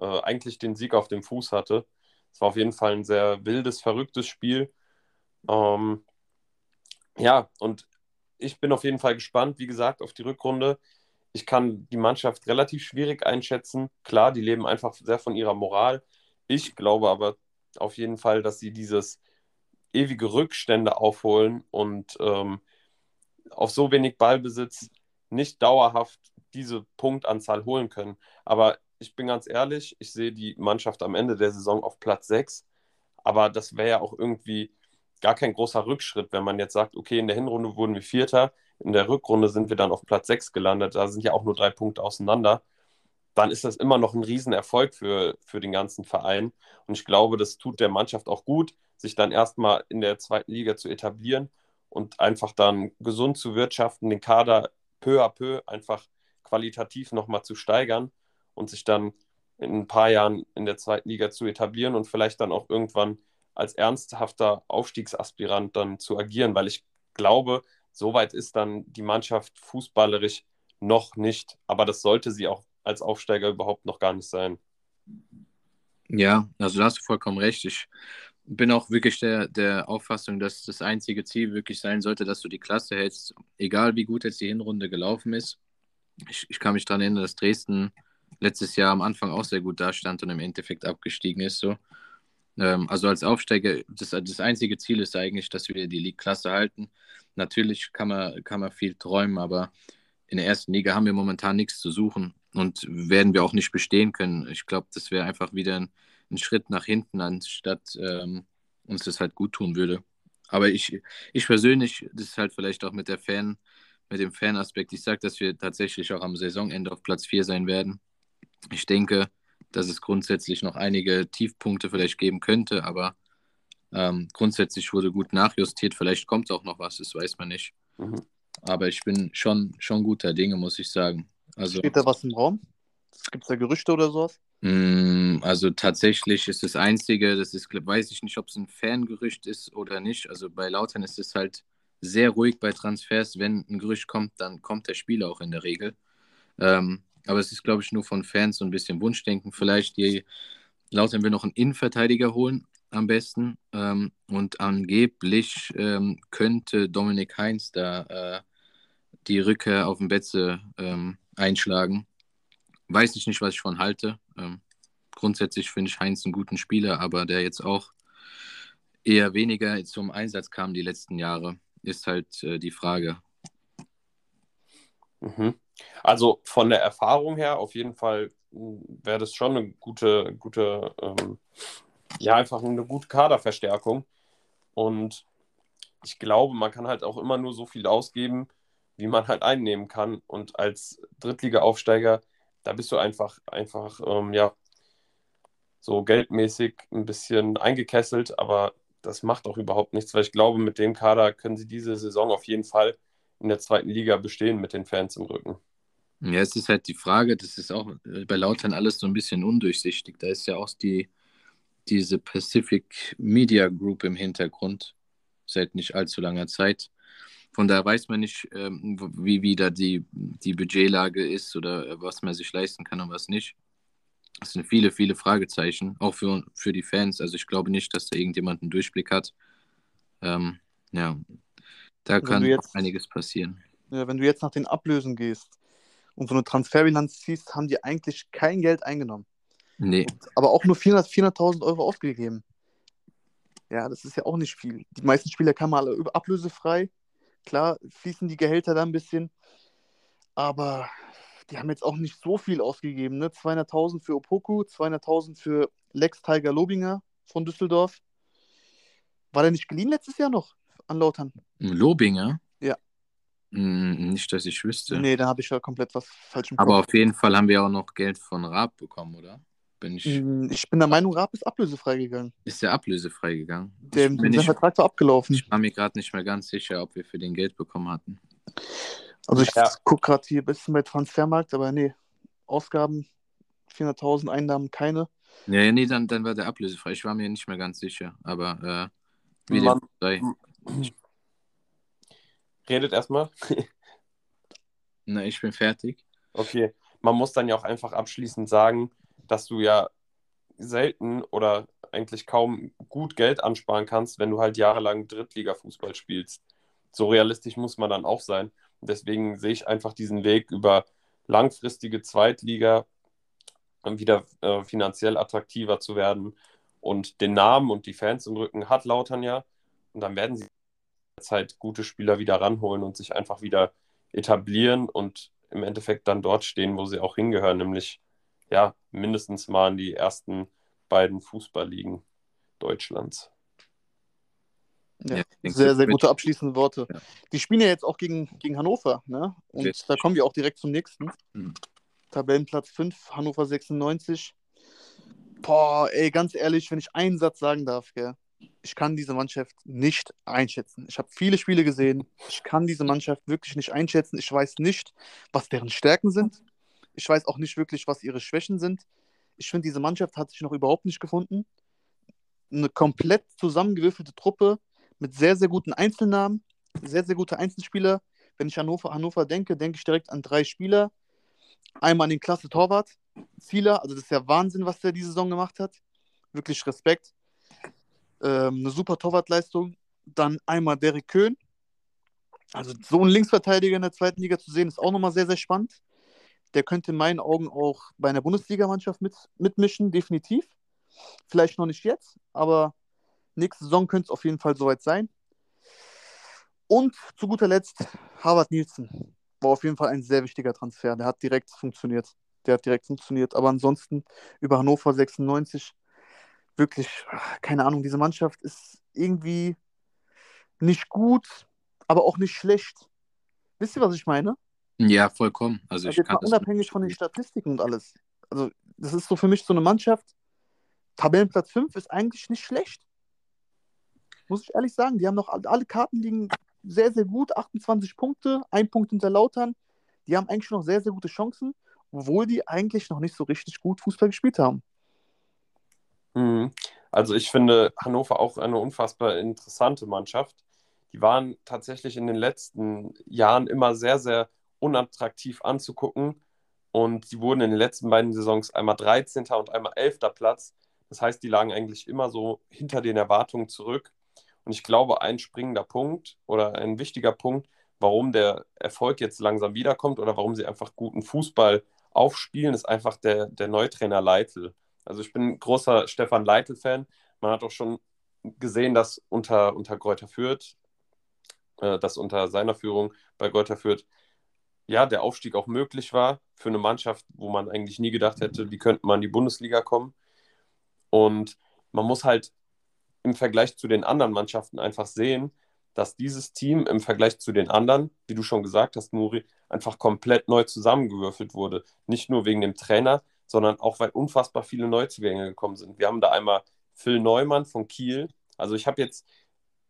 äh, eigentlich den Sieg auf dem Fuß hatte. Es war auf jeden Fall ein sehr wildes, verrücktes Spiel. Ähm, ja, und ich bin auf jeden Fall gespannt, wie gesagt, auf die Rückrunde. Ich kann die Mannschaft relativ schwierig einschätzen. Klar, die leben einfach sehr von ihrer Moral. Ich glaube aber auf jeden Fall, dass sie dieses ewige Rückstände aufholen und ähm, auf so wenig Ballbesitz nicht dauerhaft diese Punktanzahl holen können. Aber ich bin ganz ehrlich, ich sehe die Mannschaft am Ende der Saison auf Platz 6. Aber das wäre ja auch irgendwie gar kein großer Rückschritt, wenn man jetzt sagt, okay, in der Hinrunde wurden wir Vierter, in der Rückrunde sind wir dann auf Platz 6 gelandet, da sind ja auch nur drei Punkte auseinander. Dann ist das immer noch ein Riesenerfolg für, für den ganzen Verein. Und ich glaube, das tut der Mannschaft auch gut, sich dann erstmal in der zweiten Liga zu etablieren und einfach dann gesund zu wirtschaften, den Kader peu à peu einfach qualitativ nochmal zu steigern und sich dann in ein paar Jahren in der zweiten Liga zu etablieren und vielleicht dann auch irgendwann als ernsthafter Aufstiegsaspirant dann zu agieren, weil ich glaube, soweit ist dann die Mannschaft fußballerisch noch nicht, aber das sollte sie auch als Aufsteiger überhaupt noch gar nicht sein. Ja, also da hast du vollkommen recht. Ich bin auch wirklich der, der Auffassung, dass das einzige Ziel wirklich sein sollte, dass du die Klasse hältst, egal wie gut jetzt die Hinrunde gelaufen ist. Ich, ich kann mich daran erinnern, dass Dresden letztes Jahr am Anfang auch sehr gut dastand und im Endeffekt abgestiegen ist. So. Ähm, also als Aufsteiger, das, das einzige Ziel ist eigentlich, dass wir die League-Klasse halten. Natürlich kann man, kann man viel träumen, aber in der ersten Liga haben wir momentan nichts zu suchen und werden wir auch nicht bestehen können. Ich glaube, das wäre einfach wieder ein einen Schritt nach hinten, anstatt ähm, uns das halt gut tun würde. Aber ich, ich persönlich, das ist halt vielleicht auch mit der Fan, mit dem Fanaspekt, ich sage, dass wir tatsächlich auch am Saisonende auf Platz 4 sein werden. Ich denke, dass es grundsätzlich noch einige Tiefpunkte vielleicht geben könnte, aber ähm, grundsätzlich wurde gut nachjustiert. Vielleicht kommt auch noch was, das weiß man nicht. Mhm. Aber ich bin schon, schon guter Dinge, muss ich sagen. Also, Steht da was im Raum? Gibt es da Gerüchte oder sowas? Mm, also tatsächlich ist das Einzige, das ist, weiß ich nicht, ob es ein Fangerücht ist oder nicht. Also bei Lautern ist es halt sehr ruhig bei Transfers. Wenn ein Gerücht kommt, dann kommt der Spieler auch in der Regel. Ähm, aber es ist, glaube ich, nur von Fans so ein bisschen Wunschdenken. Vielleicht die Lautern will noch einen Innenverteidiger holen, am besten. Ähm, und angeblich ähm, könnte Dominik Heinz da äh, die Rückkehr auf den Betze ähm, einschlagen. Weiß ich nicht, was ich von halte. Ähm, grundsätzlich finde ich Heinz einen guten Spieler, aber der jetzt auch eher weniger zum Einsatz kam die letzten Jahre, ist halt äh, die Frage. Mhm. Also von der Erfahrung her auf jeden Fall wäre das schon eine gute, gute, ähm, ja, einfach eine gute Kaderverstärkung. Und ich glaube, man kann halt auch immer nur so viel ausgeben, wie man halt einnehmen kann. Und als Drittliga-Aufsteiger, da bist du einfach, einfach, ähm, ja, so geldmäßig ein bisschen eingekesselt, aber das macht auch überhaupt nichts, weil ich glaube, mit dem Kader können sie diese Saison auf jeden Fall in der zweiten Liga bestehen mit den Fans im Rücken. Ja, es ist halt die Frage, das ist auch äh, bei Lautern alles so ein bisschen undurchsichtig. Da ist ja auch die, diese Pacific Media Group im Hintergrund seit nicht allzu langer Zeit. Von daher weiß man nicht, ähm, wie, wie da die, die Budgetlage ist oder äh, was man sich leisten kann und was nicht. Es sind viele, viele Fragezeichen, auch für, für die Fans. Also ich glaube nicht, dass da irgendjemand einen Durchblick hat. Ähm, ja, da kann jetzt, einiges passieren. Ja, wenn du jetzt nach den Ablösen gehst und so eine Transferbilanz ziehst, haben die eigentlich kein Geld eingenommen. Nee. Und, aber auch nur 400.000 400 Euro ausgegeben. Ja, das ist ja auch nicht viel. Die meisten Spieler kamen alle ablösefrei. Klar fließen die Gehälter da ein bisschen, aber die haben jetzt auch nicht so viel ausgegeben. Ne? 200.000 für Opoku, 200.000 für Lex Tiger Lobinger von Düsseldorf. War der nicht geliehen letztes Jahr noch an Lautern? Lobinger? Ja. Hm, nicht, dass ich wüsste. Nee, da habe ich ja komplett was falsch im Kopf. Aber auf jeden Fall haben wir auch noch Geld von Raab bekommen, oder? Bin ich... Hm, ich bin der Meinung, Raab ist ablösefrei gegangen. Ist der ablösefrei gegangen? Der, sein ich, Vertrag war abgelaufen. Ich war mir gerade nicht mehr ganz sicher, ob wir für den Geld bekommen hatten. Also ich ja. gucke gerade hier ein bisschen bei Transfermarkt, aber nee, Ausgaben 400.000, Einnahmen keine. Ja, nee, dann, dann war der ablösefrei. Ich war mir nicht mehr ganz sicher, aber äh, wie Man, sei. Redet erstmal. Na, ich bin fertig. Okay, man muss dann ja auch einfach abschließend sagen, dass du ja selten oder eigentlich kaum gut Geld ansparen kannst, wenn du halt jahrelang Drittliga-Fußball spielst. So realistisch muss man dann auch sein. Deswegen sehe ich einfach diesen Weg über langfristige Zweitliga wieder äh, finanziell attraktiver zu werden. Und den Namen und die Fans im Rücken hat Lautern ja. Und dann werden sie Zeit gute Spieler wieder ranholen und sich einfach wieder etablieren und im Endeffekt dann dort stehen, wo sie auch hingehören, nämlich ja, mindestens mal in die ersten beiden Fußballligen Deutschlands. Ja, sehr, sehr gute abschließende Worte. Ja. Die spielen ja jetzt auch gegen, gegen Hannover, ne? Und Richtig. da kommen wir auch direkt zum nächsten. Mhm. Tabellenplatz 5, Hannover 96. Boah, ey, ganz ehrlich, wenn ich einen Satz sagen darf, gell? ich kann diese Mannschaft nicht einschätzen. Ich habe viele Spiele gesehen. Ich kann diese Mannschaft wirklich nicht einschätzen. Ich weiß nicht, was deren Stärken sind. Ich weiß auch nicht wirklich, was ihre Schwächen sind. Ich finde, diese Mannschaft hat sich noch überhaupt nicht gefunden. Eine komplett zusammengewürfelte Truppe mit sehr, sehr guten Einzelnamen, sehr, sehr gute Einzelspieler. Wenn ich an Hannover, Hannover denke, denke ich direkt an drei Spieler. Einmal an den Klasse Torwart, Zieler, also das ist ja Wahnsinn, was der diese Saison gemacht hat. Wirklich Respekt. Ähm, eine super Torwartleistung. Dann einmal Derek Köhn. Also so einen Linksverteidiger in der zweiten Liga zu sehen, ist auch nochmal sehr, sehr spannend. Der könnte in meinen Augen auch bei einer Bundesligamannschaft mit, mitmischen, definitiv. Vielleicht noch nicht jetzt, aber nächste Saison könnte es auf jeden Fall soweit sein. Und zu guter Letzt Harvard Nielsen. War auf jeden Fall ein sehr wichtiger Transfer. Der hat direkt funktioniert. Der hat direkt funktioniert. Aber ansonsten über Hannover 96 wirklich, keine Ahnung, diese Mannschaft ist irgendwie nicht gut, aber auch nicht schlecht. Wisst ihr, was ich meine? Ja, vollkommen. Also, also ich kann unabhängig von den Statistiken und alles. Also, das ist so für mich so eine Mannschaft. Tabellenplatz 5 ist eigentlich nicht schlecht. Muss ich ehrlich sagen. Die haben noch alle Karten liegen sehr, sehr gut. 28 Punkte, ein Punkt hinter Lautern. Die haben eigentlich noch sehr, sehr gute Chancen, obwohl die eigentlich noch nicht so richtig gut Fußball gespielt haben. Mhm. Also ich finde Hannover auch eine unfassbar interessante Mannschaft. Die waren tatsächlich in den letzten Jahren immer sehr, sehr unattraktiv anzugucken. Und sie wurden in den letzten beiden Saisons einmal 13. und einmal 11. Platz. Das heißt, die lagen eigentlich immer so hinter den Erwartungen zurück. Und ich glaube, ein springender Punkt oder ein wichtiger Punkt, warum der Erfolg jetzt langsam wiederkommt oder warum sie einfach guten Fußball aufspielen, ist einfach der, der Neutrainer Leitl. Also ich bin großer Stefan Leitl-Fan. Man hat auch schon gesehen, dass unter, unter Kräuter Fürth, äh, dass unter seiner Führung bei Kräuter Fürth, ja, der Aufstieg auch möglich war für eine Mannschaft, wo man eigentlich nie gedacht hätte, wie könnte man in die Bundesliga kommen. Und man muss halt im Vergleich zu den anderen Mannschaften einfach sehen, dass dieses Team im Vergleich zu den anderen, wie du schon gesagt hast, Muri, einfach komplett neu zusammengewürfelt wurde. Nicht nur wegen dem Trainer, sondern auch weil unfassbar viele Neuzugänge gekommen sind. Wir haben da einmal Phil Neumann von Kiel. Also ich habe jetzt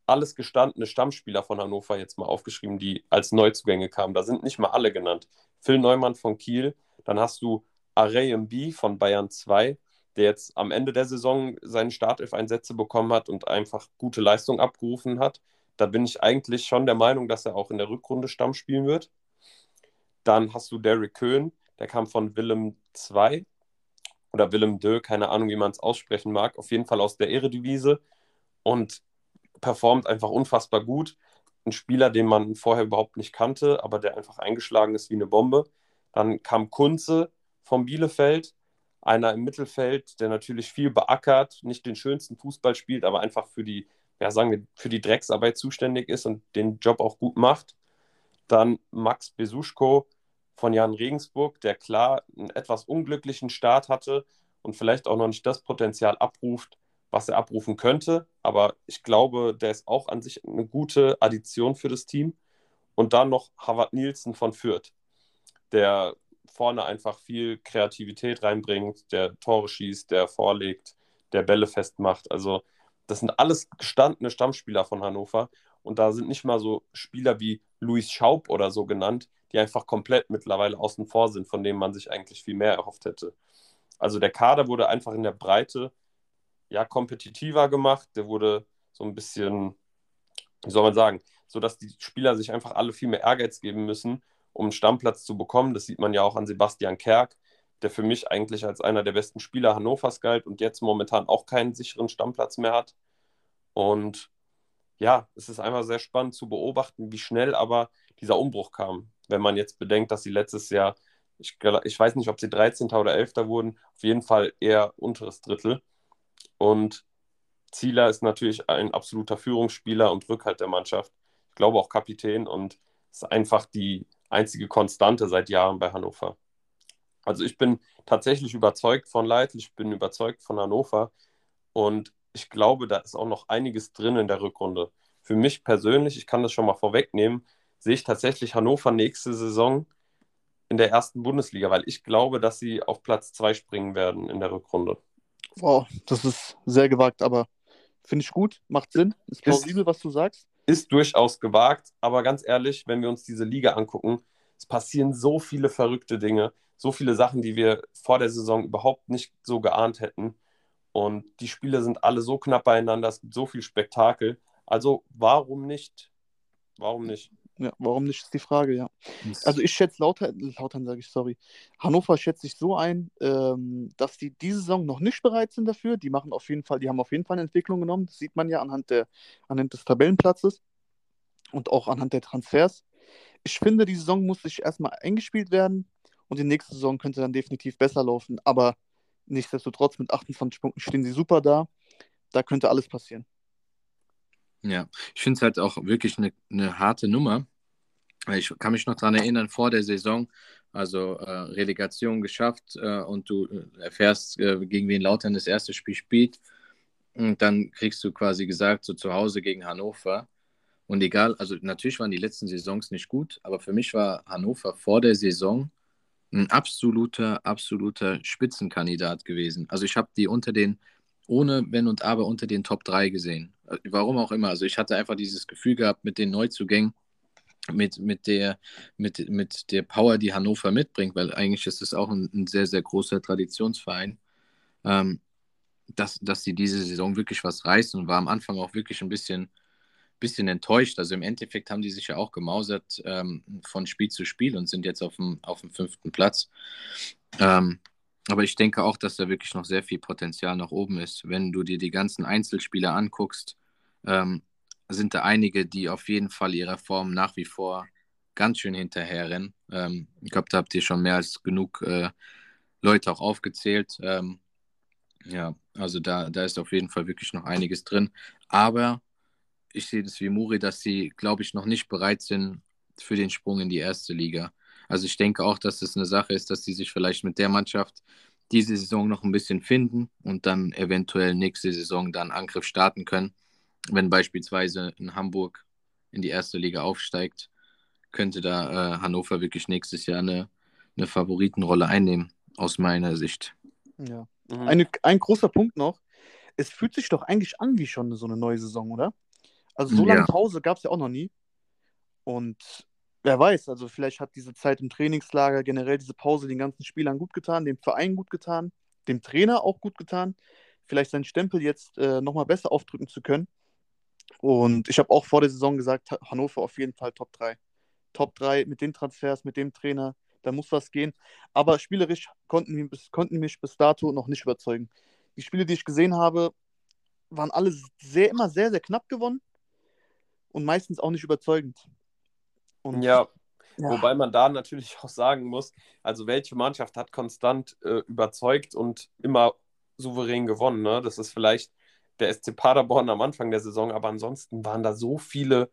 alles gestandene Stammspieler von Hannover jetzt mal aufgeschrieben, die als Neuzugänge kamen. Da sind nicht mal alle genannt. Phil Neumann von Kiel, dann hast du Array MB von Bayern 2, der jetzt am Ende der Saison seine Startelf-Einsätze bekommen hat und einfach gute Leistung abgerufen hat. Da bin ich eigentlich schon der Meinung, dass er auch in der Rückrunde Stamm spielen wird. Dann hast du Derek Köhn, der kam von Willem 2 oder Willem Dö, keine Ahnung, wie man es aussprechen mag, auf jeden Fall aus der Eredivise und performt einfach unfassbar gut. Ein Spieler, den man vorher überhaupt nicht kannte, aber der einfach eingeschlagen ist wie eine Bombe. Dann kam Kunze vom Bielefeld, einer im Mittelfeld, der natürlich viel beackert, nicht den schönsten Fußball spielt, aber einfach für die, ja, sagen wir, für die Drecksarbeit zuständig ist und den Job auch gut macht. Dann Max Besuschko von Jan Regensburg, der klar einen etwas unglücklichen Start hatte und vielleicht auch noch nicht das Potenzial abruft, was er abrufen könnte. Aber ich glaube, der ist auch an sich eine gute Addition für das Team. Und dann noch Harvard Nielsen von Fürth, der vorne einfach viel Kreativität reinbringt, der Tore schießt, der vorlegt, der Bälle festmacht. Also das sind alles gestandene Stammspieler von Hannover. Und da sind nicht mal so Spieler wie Luis Schaub oder so genannt, die einfach komplett mittlerweile außen vor sind, von denen man sich eigentlich viel mehr erhofft hätte. Also der Kader wurde einfach in der Breite ja kompetitiver gemacht. Der wurde so ein bisschen, wie soll man sagen, so dass die Spieler sich einfach alle viel mehr Ehrgeiz geben müssen um einen Stammplatz zu bekommen. Das sieht man ja auch an Sebastian Kerk, der für mich eigentlich als einer der besten Spieler Hannovers galt und jetzt momentan auch keinen sicheren Stammplatz mehr hat. Und ja, es ist einfach sehr spannend zu beobachten, wie schnell aber dieser Umbruch kam. Wenn man jetzt bedenkt, dass sie letztes Jahr, ich, ich weiß nicht, ob sie 13. oder 11. wurden, auf jeden Fall eher unteres Drittel. Und Zieler ist natürlich ein absoluter Führungsspieler und Rückhalt der Mannschaft. Ich glaube auch Kapitän und ist einfach die einzige Konstante seit Jahren bei Hannover. Also ich bin tatsächlich überzeugt von Leitl, ich bin überzeugt von Hannover und ich glaube, da ist auch noch einiges drin in der Rückrunde. Für mich persönlich, ich kann das schon mal vorwegnehmen, sehe ich tatsächlich Hannover nächste Saison in der ersten Bundesliga, weil ich glaube, dass sie auf Platz zwei springen werden in der Rückrunde. Wow, das ist sehr gewagt, aber finde ich gut, macht Sinn, ist plausibel, was du sagst ist durchaus gewagt, aber ganz ehrlich, wenn wir uns diese Liga angucken, es passieren so viele verrückte Dinge, so viele Sachen, die wir vor der Saison überhaupt nicht so geahnt hätten. Und die Spiele sind alle so knapp beieinander, es gibt so viel Spektakel. Also warum nicht? Warum nicht? Ja, warum nicht, ist die Frage, ja. Also ich schätze Lautern, Lautern sage ich, sorry. Hannover schätze ich so ein, ähm, dass die diese Saison noch nicht bereit sind dafür. Die machen auf jeden Fall, die haben auf jeden Fall eine Entwicklung genommen. Das sieht man ja anhand, der, anhand des Tabellenplatzes und auch anhand der Transfers. Ich finde, die Saison muss sich erstmal eingespielt werden und die nächste Saison könnte dann definitiv besser laufen. Aber nichtsdestotrotz, mit 28 Punkten stehen sie super da. Da könnte alles passieren. Ja, ich finde es halt auch wirklich eine, eine harte Nummer. Ich kann mich noch daran erinnern, vor der Saison, also äh, Relegation geschafft äh, und du äh, erfährst, äh, gegen wen Lautern das erste Spiel spielt. Und dann kriegst du quasi gesagt, so zu Hause gegen Hannover. Und egal, also natürlich waren die letzten Saisons nicht gut, aber für mich war Hannover vor der Saison ein absoluter, absoluter Spitzenkandidat gewesen. Also ich habe die unter den, ohne Wenn und Aber, unter den Top 3 gesehen. Warum auch immer. Also ich hatte einfach dieses Gefühl gehabt mit den Neuzugängen, mit, mit, der, mit, mit der Power, die Hannover mitbringt, weil eigentlich ist es auch ein, ein sehr, sehr großer Traditionsverein, ähm, dass, dass sie diese Saison wirklich was reißen und war am Anfang auch wirklich ein bisschen, bisschen enttäuscht. Also im Endeffekt haben die sich ja auch gemausert ähm, von Spiel zu Spiel und sind jetzt auf dem, auf dem fünften Platz. Ähm, aber ich denke auch, dass da wirklich noch sehr viel Potenzial nach oben ist. Wenn du dir die ganzen Einzelspieler anguckst, ähm, sind da einige, die auf jeden Fall ihrer Form nach wie vor ganz schön hinterherrennen. Ähm, ich glaube, da habt ihr schon mehr als genug äh, Leute auch aufgezählt. Ähm, ja, also da, da ist auf jeden Fall wirklich noch einiges drin. Aber ich sehe das wie Muri, dass sie, glaube ich, noch nicht bereit sind für den Sprung in die erste Liga. Also ich denke auch, dass das eine Sache ist, dass sie sich vielleicht mit der Mannschaft diese Saison noch ein bisschen finden und dann eventuell nächste Saison dann Angriff starten können wenn beispielsweise in Hamburg in die erste Liga aufsteigt, könnte da äh, Hannover wirklich nächstes Jahr eine, eine Favoritenrolle einnehmen, aus meiner Sicht. Ja. Mhm. Eine, ein großer Punkt noch. Es fühlt sich doch eigentlich an wie schon so eine neue Saison, oder? Also so lange ja. Pause gab es ja auch noch nie. Und wer weiß, also vielleicht hat diese Zeit im Trainingslager, generell diese Pause den ganzen Spielern gut getan, dem Verein gut getan, dem Trainer auch gut getan, vielleicht seinen Stempel jetzt äh, nochmal besser aufdrücken zu können. Und ich habe auch vor der Saison gesagt, Hannover auf jeden Fall Top 3. Top 3 mit den Transfers, mit dem Trainer, da muss was gehen. Aber spielerisch konnten, konnten mich bis dato noch nicht überzeugen. Die Spiele, die ich gesehen habe, waren alle sehr, immer sehr, sehr knapp gewonnen und meistens auch nicht überzeugend. Und, ja, ja, wobei man da natürlich auch sagen muss, also welche Mannschaft hat konstant äh, überzeugt und immer souverän gewonnen. Ne? Das ist vielleicht der SC Paderborn am Anfang der Saison, aber ansonsten waren da so viele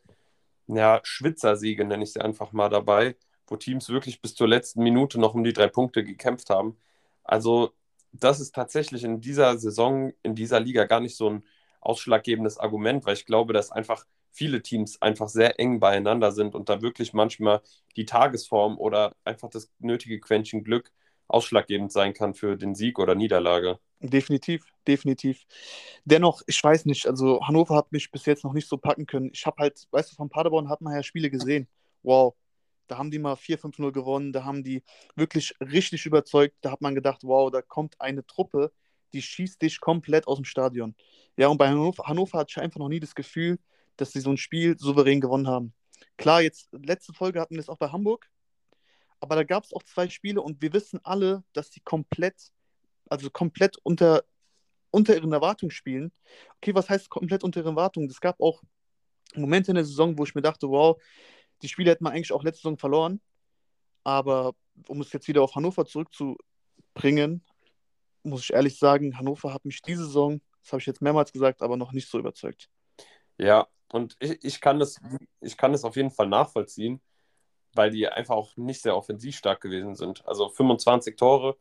ja, Schwitzersiege, nenne ich sie einfach mal dabei, wo Teams wirklich bis zur letzten Minute noch um die drei Punkte gekämpft haben. Also das ist tatsächlich in dieser Saison, in dieser Liga gar nicht so ein ausschlaggebendes Argument, weil ich glaube, dass einfach viele Teams einfach sehr eng beieinander sind und da wirklich manchmal die Tagesform oder einfach das nötige Quäntchen Glück ausschlaggebend sein kann für den Sieg oder Niederlage. Definitiv, definitiv. Dennoch, ich weiß nicht, also Hannover hat mich bis jetzt noch nicht so packen können. Ich habe halt, weißt du, von Paderborn hat man ja Spiele gesehen. Wow, da haben die mal 4-5-0 gewonnen, da haben die wirklich richtig überzeugt. Da hat man gedacht, wow, da kommt eine Truppe, die schießt dich komplett aus dem Stadion. Ja, und bei Hannover, Hannover hatte ich einfach noch nie das Gefühl, dass sie so ein Spiel souverän gewonnen haben. Klar, jetzt, letzte Folge hatten wir es auch bei Hamburg, aber da gab es auch zwei Spiele und wir wissen alle, dass sie komplett also komplett unter, unter ihren Erwartungen spielen. Okay, was heißt komplett unter ihren Erwartungen? Es gab auch Momente in der Saison, wo ich mir dachte, wow, die Spiele hätten wir eigentlich auch letzte Saison verloren. Aber um es jetzt wieder auf Hannover zurückzubringen, muss ich ehrlich sagen, Hannover hat mich diese Saison, das habe ich jetzt mehrmals gesagt, aber noch nicht so überzeugt. Ja, und ich, ich, kann das, ich kann das auf jeden Fall nachvollziehen, weil die einfach auch nicht sehr offensiv stark gewesen sind. Also 25 Tore,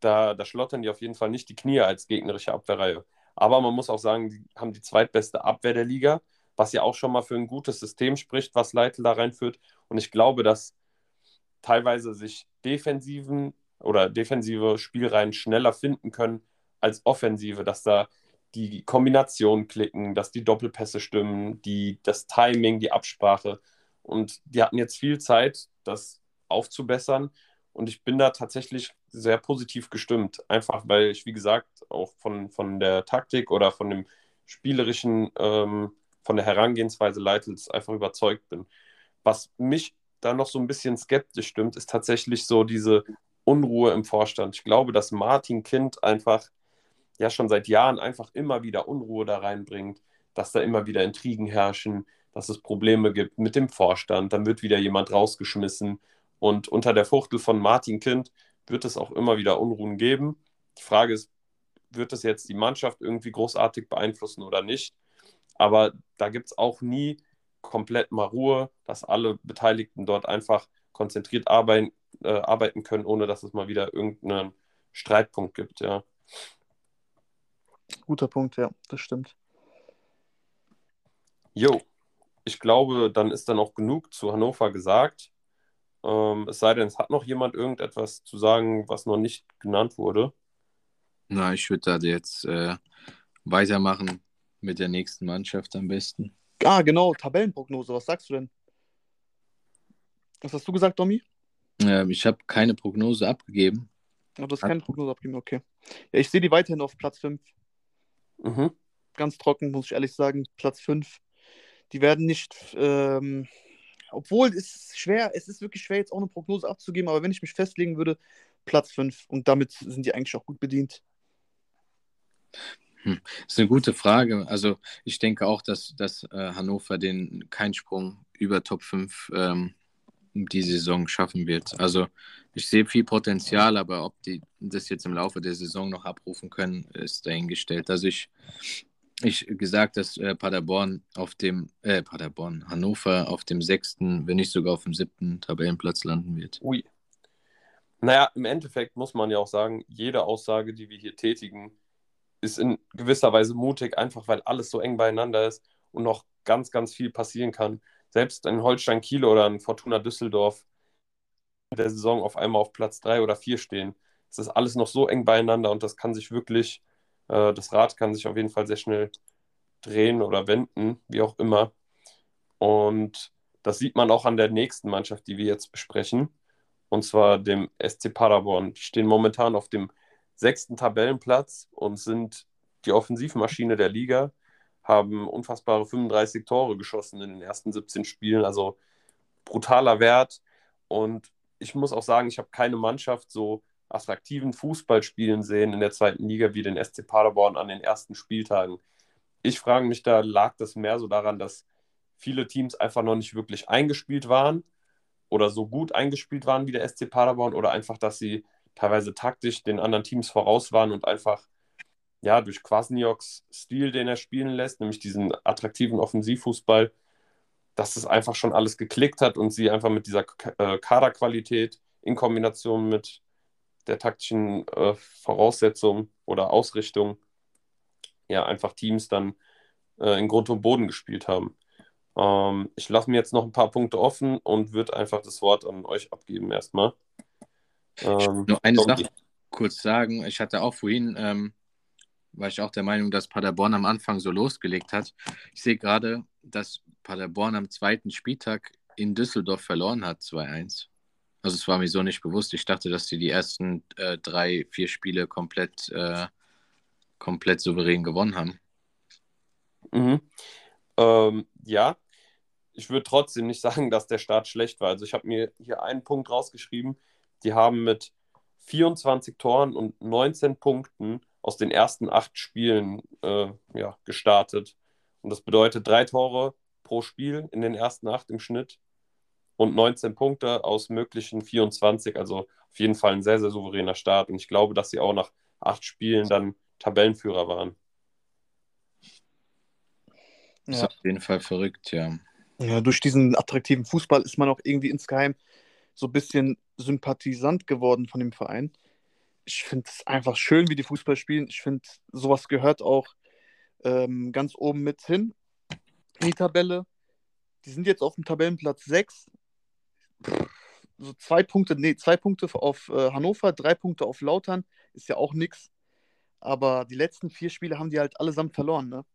da, da schlottern die auf jeden Fall nicht die Knie als gegnerische Abwehrreihe. Aber man muss auch sagen, die haben die zweitbeste Abwehr der Liga, was ja auch schon mal für ein gutes System spricht, was Leitl da reinführt. Und ich glaube, dass teilweise sich defensiven oder defensive Spielreihen schneller finden können als offensive, dass da die Kombinationen klicken, dass die Doppelpässe stimmen, die, das Timing, die Absprache. Und die hatten jetzt viel Zeit, das aufzubessern. Und ich bin da tatsächlich sehr positiv gestimmt. Einfach weil ich, wie gesagt, auch von, von der Taktik oder von dem spielerischen, ähm, von der Herangehensweise Leitels einfach überzeugt bin. Was mich da noch so ein bisschen skeptisch stimmt, ist tatsächlich so diese Unruhe im Vorstand. Ich glaube, dass Martin Kind einfach ja schon seit Jahren einfach immer wieder Unruhe da reinbringt, dass da immer wieder Intrigen herrschen, dass es Probleme gibt mit dem Vorstand, dann wird wieder jemand rausgeschmissen und unter der Fuchtel von Martin Kind wird es auch immer wieder Unruhen geben. Die Frage ist, wird es jetzt die Mannschaft irgendwie großartig beeinflussen oder nicht? Aber da gibt es auch nie komplett mal Ruhe, dass alle Beteiligten dort einfach konzentriert arbeiten, äh, arbeiten können, ohne dass es mal wieder irgendeinen Streitpunkt gibt, ja. Guter Punkt, ja, das stimmt. Jo, ich glaube, dann ist dann auch genug zu Hannover gesagt. Ähm, es sei denn, es hat noch jemand irgendetwas zu sagen, was noch nicht genannt wurde. Na, ich würde da jetzt äh, weitermachen mit der nächsten Mannschaft am besten. Ah, genau, Tabellenprognose. Was sagst du denn? Was hast du gesagt, Domi? Ähm, ich habe keine Prognose abgegeben. Ja, du hast keine Prognose abgegeben, okay. Ja, ich sehe die weiterhin auf Platz 5. Mhm. Ganz trocken, muss ich ehrlich sagen. Platz 5. Die werden nicht, ähm, obwohl es ist schwer, es ist wirklich schwer, jetzt auch eine Prognose abzugeben, aber wenn ich mich festlegen würde, Platz 5. Und damit sind die eigentlich auch gut bedient. Hm. Das ist eine gute Frage. Also ich denke auch, dass, dass äh, Hannover den keinen Sprung über Top 5 ähm, die Saison schaffen wird. Also ich sehe viel Potenzial, aber ob die das jetzt im Laufe der Saison noch abrufen können, ist dahingestellt. Also ich, ich gesagt, dass äh, Paderborn auf dem, äh, Paderborn, Hannover auf dem sechsten, wenn nicht sogar auf dem siebten Tabellenplatz landen wird. Ui. Naja, im Endeffekt muss man ja auch sagen, jede Aussage, die wir hier tätigen, ist in gewisser Weise mutig, einfach weil alles so eng beieinander ist und noch ganz, ganz viel passieren kann. Selbst in Holstein Kiel oder in Fortuna Düsseldorf der Saison auf einmal auf Platz 3 oder 4 stehen. Es ist alles noch so eng beieinander und das kann sich wirklich, äh, das Rad kann sich auf jeden Fall sehr schnell drehen oder wenden, wie auch immer. Und das sieht man auch an der nächsten Mannschaft, die wir jetzt besprechen, und zwar dem SC Paderborn. Die stehen momentan auf dem sechsten Tabellenplatz und sind die Offensivmaschine der Liga, haben unfassbare 35 Tore geschossen in den ersten 17 Spielen, also brutaler Wert. Und ich muss auch sagen, ich habe keine Mannschaft so attraktiven Fußball spielen sehen in der zweiten Liga wie den SC Paderborn an den ersten Spieltagen. Ich frage mich, da lag das mehr so daran, dass viele Teams einfach noch nicht wirklich eingespielt waren oder so gut eingespielt waren wie der SC Paderborn oder einfach, dass sie teilweise taktisch den anderen Teams voraus waren und einfach ja durch Kwasnioks Stil, den er spielen lässt, nämlich diesen attraktiven Offensivfußball, dass es einfach schon alles geklickt hat und sie einfach mit dieser äh, Kaderqualität in Kombination mit der taktischen äh, Voraussetzung oder Ausrichtung ja einfach Teams dann äh, in Grund und Boden gespielt haben. Ähm, ich lasse mir jetzt noch ein paar Punkte offen und würde einfach das Wort an euch abgeben erstmal. Ähm, Nur eine Sache kurz sagen. Ich hatte auch vorhin, ähm, war ich auch der Meinung, dass Paderborn am Anfang so losgelegt hat. Ich sehe gerade, dass Paderborn am zweiten Spieltag in Düsseldorf verloren hat, 2-1. Also es war mir so nicht bewusst. Ich dachte, dass die die ersten äh, drei, vier Spiele komplett, äh, komplett souverän gewonnen haben. Mhm. Ähm, ja, ich würde trotzdem nicht sagen, dass der Start schlecht war. Also ich habe mir hier einen Punkt rausgeschrieben. Die haben mit 24 Toren und 19 Punkten aus den ersten acht Spielen äh, ja, gestartet. Und das bedeutet drei Tore pro Spiel in den ersten acht im Schnitt und 19 Punkte aus möglichen 24. Also auf jeden Fall ein sehr, sehr souveräner Start. Und ich glaube, dass sie auch nach acht Spielen dann Tabellenführer waren. Das ist auf jeden Fall verrückt, ja. Ja, durch diesen attraktiven Fußball ist man auch irgendwie insgeheim so ein bisschen sympathisant geworden von dem Verein. Ich finde es einfach schön, wie die Fußball spielen. Ich finde, sowas gehört auch ähm, ganz oben mit hin in die Tabelle. Die sind jetzt auf dem Tabellenplatz 6. So zwei Punkte, nee, zwei Punkte auf äh, Hannover, drei Punkte auf Lautern, ist ja auch nichts. Aber die letzten vier Spiele haben die halt allesamt verloren, ne?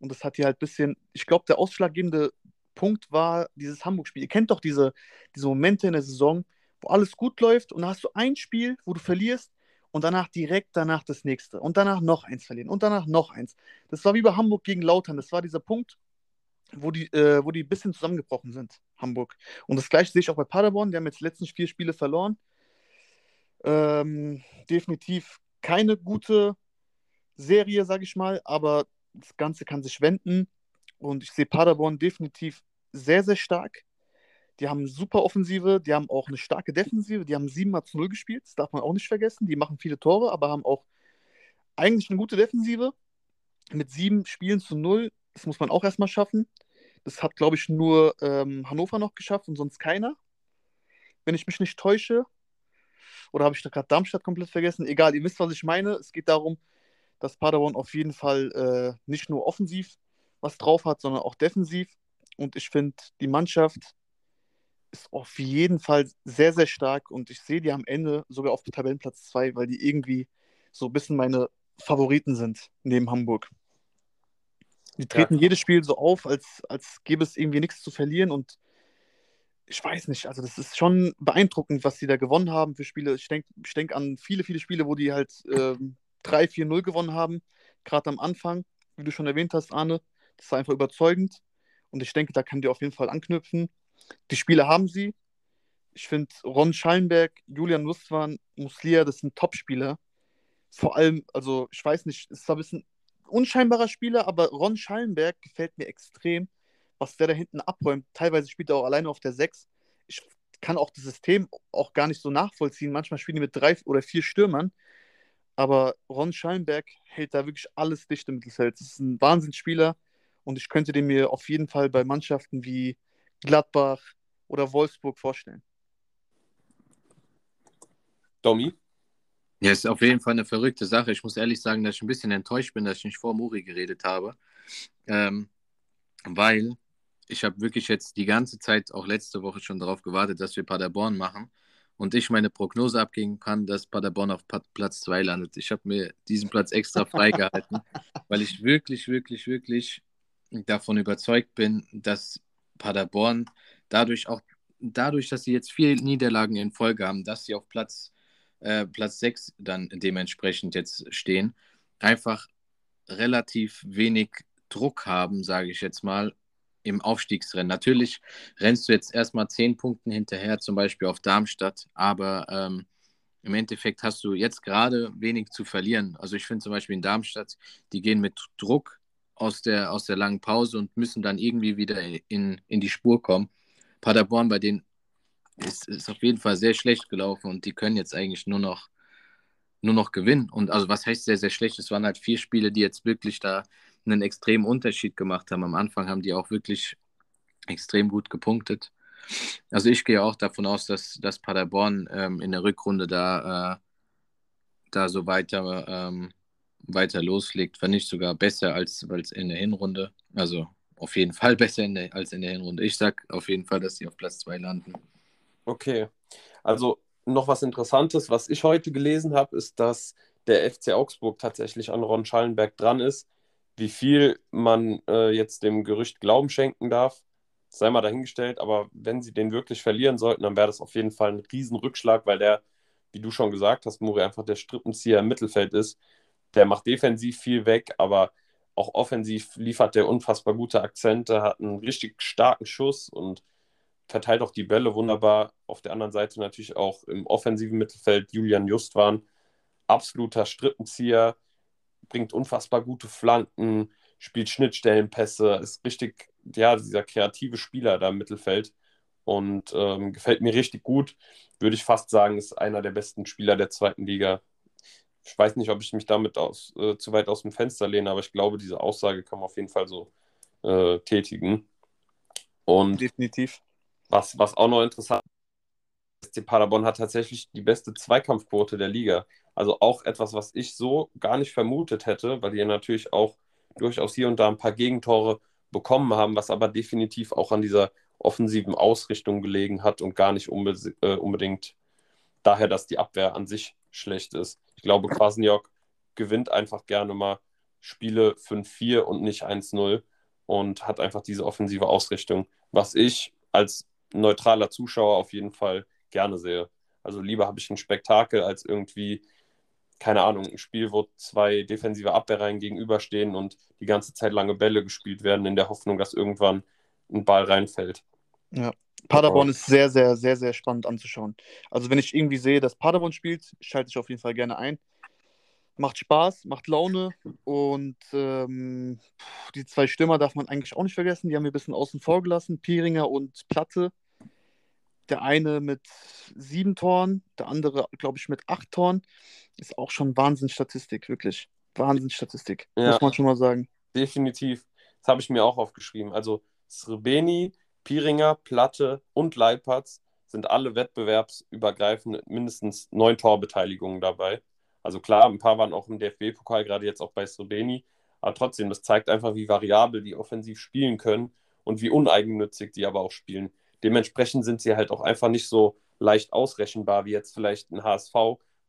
Und das hat die halt ein bisschen, ich glaube, der ausschlaggebende Punkt war dieses Hamburg-Spiel. Ihr kennt doch diese, diese Momente in der Saison, wo alles gut läuft und dann hast du ein Spiel, wo du verlierst und danach direkt danach das nächste und danach noch eins verlieren und danach noch eins. Das war wie bei Hamburg gegen Lautern. Das war dieser Punkt, wo die, äh, wo die ein bisschen zusammengebrochen sind, Hamburg. Und das gleiche sehe ich auch bei Paderborn. Die haben jetzt die letzten vier Spiele verloren. Ähm, definitiv keine gute Serie, sage ich mal, aber das Ganze kann sich wenden. Und ich sehe Paderborn definitiv sehr, sehr stark. Die haben super Offensive, die haben auch eine starke Defensive, die haben 7 mal zu 0 gespielt, das darf man auch nicht vergessen. Die machen viele Tore, aber haben auch eigentlich eine gute Defensive. Mit sieben Spielen zu 0, das muss man auch erstmal schaffen. Das hat, glaube ich, nur ähm, Hannover noch geschafft und sonst keiner. Wenn ich mich nicht täusche. Oder habe ich da gerade Darmstadt komplett vergessen? Egal, ihr wisst, was ich meine. Es geht darum, dass Paderborn auf jeden Fall äh, nicht nur offensiv was drauf hat, sondern auch defensiv. Und ich finde, die Mannschaft ist auf jeden Fall sehr, sehr stark und ich sehe die am Ende sogar auf Tabellenplatz 2, weil die irgendwie so ein bisschen meine Favoriten sind neben Hamburg. Die treten ja. jedes Spiel so auf, als, als gäbe es irgendwie nichts zu verlieren und ich weiß nicht, also das ist schon beeindruckend, was sie da gewonnen haben für Spiele. Ich denke ich denk an viele, viele Spiele, wo die halt ähm, 3-4-0 gewonnen haben, gerade am Anfang, wie du schon erwähnt hast, Arne. Das war einfach überzeugend und ich denke, da kann die auf jeden Fall anknüpfen. Die Spiele haben sie. Ich finde, Ron Schallenberg, Julian Lustwan, Muslia, das sind Top-Spieler. Vor allem, also ich weiß nicht, es ist ein bisschen unscheinbarer Spieler, aber Ron Schallenberg gefällt mir extrem, was der da hinten abräumt. Teilweise spielt er auch alleine auf der 6. Ich kann auch das System auch gar nicht so nachvollziehen. Manchmal spielen die mit drei oder vier Stürmern. Aber Ron Schallenberg hält da wirklich alles dicht im Mittelfeld. Das ist ein Wahnsinnsspieler und ich könnte den mir auf jeden Fall bei Mannschaften wie Gladbach oder Wolfsburg vorstellen. Domi? Ja, ist auf jeden Fall eine verrückte Sache. Ich muss ehrlich sagen, dass ich ein bisschen enttäuscht bin, dass ich nicht vor Muri geredet habe. Ähm, weil ich habe wirklich jetzt die ganze Zeit, auch letzte Woche schon darauf gewartet, dass wir Paderborn machen. Und ich meine Prognose abgeben kann, dass Paderborn auf Platz 2 landet. Ich habe mir diesen Platz extra [laughs] freigehalten, weil ich wirklich, wirklich, wirklich davon überzeugt bin, dass Paderborn dadurch auch, dadurch, dass sie jetzt vier Niederlagen in Folge haben, dass sie auf Platz äh, Platz 6 dann dementsprechend jetzt stehen, einfach relativ wenig Druck haben, sage ich jetzt mal, im Aufstiegsrennen. Natürlich rennst du jetzt erstmal zehn Punkten hinterher, zum Beispiel auf Darmstadt, aber ähm, im Endeffekt hast du jetzt gerade wenig zu verlieren. Also ich finde zum Beispiel in Darmstadt, die gehen mit Druck aus der, aus der langen Pause und müssen dann irgendwie wieder in, in die Spur kommen. Paderborn, bei denen ist, ist auf jeden Fall sehr schlecht gelaufen und die können jetzt eigentlich nur noch, nur noch gewinnen. Und also was heißt sehr, sehr schlecht? Es waren halt vier Spiele, die jetzt wirklich da einen extremen Unterschied gemacht haben. Am Anfang haben die auch wirklich extrem gut gepunktet. Also ich gehe auch davon aus, dass, dass Paderborn ähm, in der Rückrunde da, äh, da so weiter, ähm, weiter loslegt, wenn nicht sogar besser als, als in der Hinrunde. Also auf jeden Fall [laughs] besser in der, als in der Hinrunde. Ich sage auf jeden Fall, dass sie auf Platz 2 landen. Okay. Also noch was Interessantes, was ich heute gelesen habe, ist, dass der FC Augsburg tatsächlich an Ron Schallenberg dran ist. Wie viel man äh, jetzt dem Gerücht Glauben schenken darf, sei mal dahingestellt. Aber wenn sie den wirklich verlieren sollten, dann wäre das auf jeden Fall ein Riesenrückschlag, weil der, wie du schon gesagt hast, Muri einfach der Strippenzieher im Mittelfeld ist. Der macht defensiv viel weg, aber auch offensiv liefert der unfassbar gute Akzente, hat einen richtig starken Schuss und verteilt auch die Bälle wunderbar. Auf der anderen Seite natürlich auch im offensiven Mittelfeld Julian Justwan, absoluter Strippenzieher, bringt unfassbar gute Flanken, spielt Schnittstellenpässe, ist richtig, ja, dieser kreative Spieler da im Mittelfeld und ähm, gefällt mir richtig gut. Würde ich fast sagen, ist einer der besten Spieler der zweiten Liga. Ich weiß nicht, ob ich mich damit aus, äh, zu weit aus dem Fenster lehne, aber ich glaube, diese Aussage kann man auf jeden Fall so äh, tätigen. Und Definitiv. Was, was auch noch interessant ist, SC Paderborn hat tatsächlich die beste Zweikampfquote der Liga. Also auch etwas, was ich so gar nicht vermutet hätte, weil die ja natürlich auch durchaus hier und da ein paar Gegentore bekommen haben, was aber definitiv auch an dieser offensiven Ausrichtung gelegen hat und gar nicht unbe äh, unbedingt daher, dass die Abwehr an sich schlecht ist. Ich glaube, Kwasniok gewinnt einfach gerne mal Spiele 5-4 und nicht 1-0 und hat einfach diese offensive Ausrichtung, was ich als neutraler Zuschauer auf jeden Fall gerne sehe. Also lieber habe ich ein Spektakel als irgendwie, keine Ahnung, ein Spiel, wo zwei defensive Abwehrreihen gegenüberstehen und die ganze Zeit lange Bälle gespielt werden, in der Hoffnung, dass irgendwann ein Ball reinfällt. Ja, Paderborn ist sehr, sehr, sehr, sehr spannend anzuschauen. Also wenn ich irgendwie sehe, dass Paderborn spielt, schalte ich auf jeden Fall gerne ein. Macht Spaß, macht Laune und ähm, die zwei Stürmer darf man eigentlich auch nicht vergessen. Die haben wir ein bisschen außen vor gelassen. Pieringer und Platte. Der eine mit sieben Toren, der andere, glaube ich, mit acht Toren. Ist auch schon Wahnsinnsstatistik, wirklich. Wahnsinnsstatistik, ja, muss man schon mal sagen. Definitiv. Das habe ich mir auch aufgeschrieben. Also Srebeni, Pieringer, Platte und Leipertz sind alle wettbewerbsübergreifend mindestens neun Torbeteiligungen dabei. Also klar, ein paar waren auch im DFB-Pokal, gerade jetzt auch bei Srebeni. Aber trotzdem, das zeigt einfach, wie variabel die offensiv spielen können und wie uneigennützig die aber auch spielen dementsprechend sind sie halt auch einfach nicht so leicht ausrechenbar wie jetzt vielleicht ein HSV,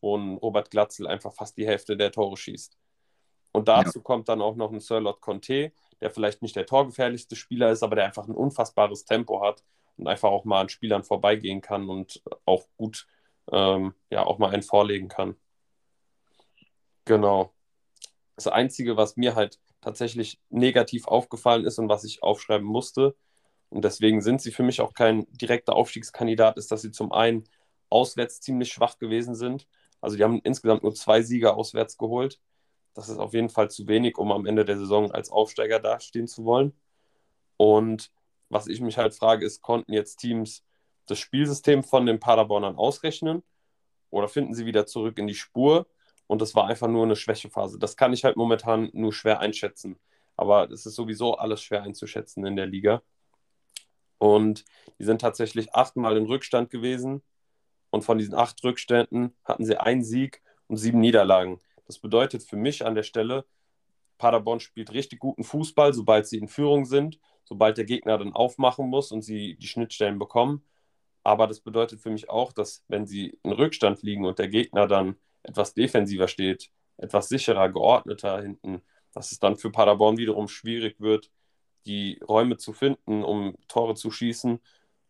wo ein Robert Glatzel einfach fast die Hälfte der Tore schießt. Und dazu ja. kommt dann auch noch ein Sirlot Conte, der vielleicht nicht der torgefährlichste Spieler ist, aber der einfach ein unfassbares Tempo hat und einfach auch mal an Spielern vorbeigehen kann und auch gut ähm, ja auch mal einen vorlegen kann. Genau. Das Einzige, was mir halt tatsächlich negativ aufgefallen ist und was ich aufschreiben musste, und deswegen sind sie für mich auch kein direkter Aufstiegskandidat, ist, dass sie zum einen auswärts ziemlich schwach gewesen sind. Also die haben insgesamt nur zwei Sieger auswärts geholt. Das ist auf jeden Fall zu wenig, um am Ende der Saison als Aufsteiger dastehen zu wollen. Und was ich mich halt frage, ist, konnten jetzt Teams das Spielsystem von den Paderbornern ausrechnen oder finden sie wieder zurück in die Spur? Und das war einfach nur eine Schwächephase. Das kann ich halt momentan nur schwer einschätzen. Aber es ist sowieso alles schwer einzuschätzen in der Liga. Und die sind tatsächlich achtmal in Rückstand gewesen. Und von diesen acht Rückständen hatten sie einen Sieg und sieben Niederlagen. Das bedeutet für mich an der Stelle, Paderborn spielt richtig guten Fußball, sobald sie in Führung sind, sobald der Gegner dann aufmachen muss und sie die Schnittstellen bekommen. Aber das bedeutet für mich auch, dass wenn sie in Rückstand liegen und der Gegner dann etwas defensiver steht, etwas sicherer, geordneter hinten, dass es dann für Paderborn wiederum schwierig wird, die Räume zu finden, um Tore zu schießen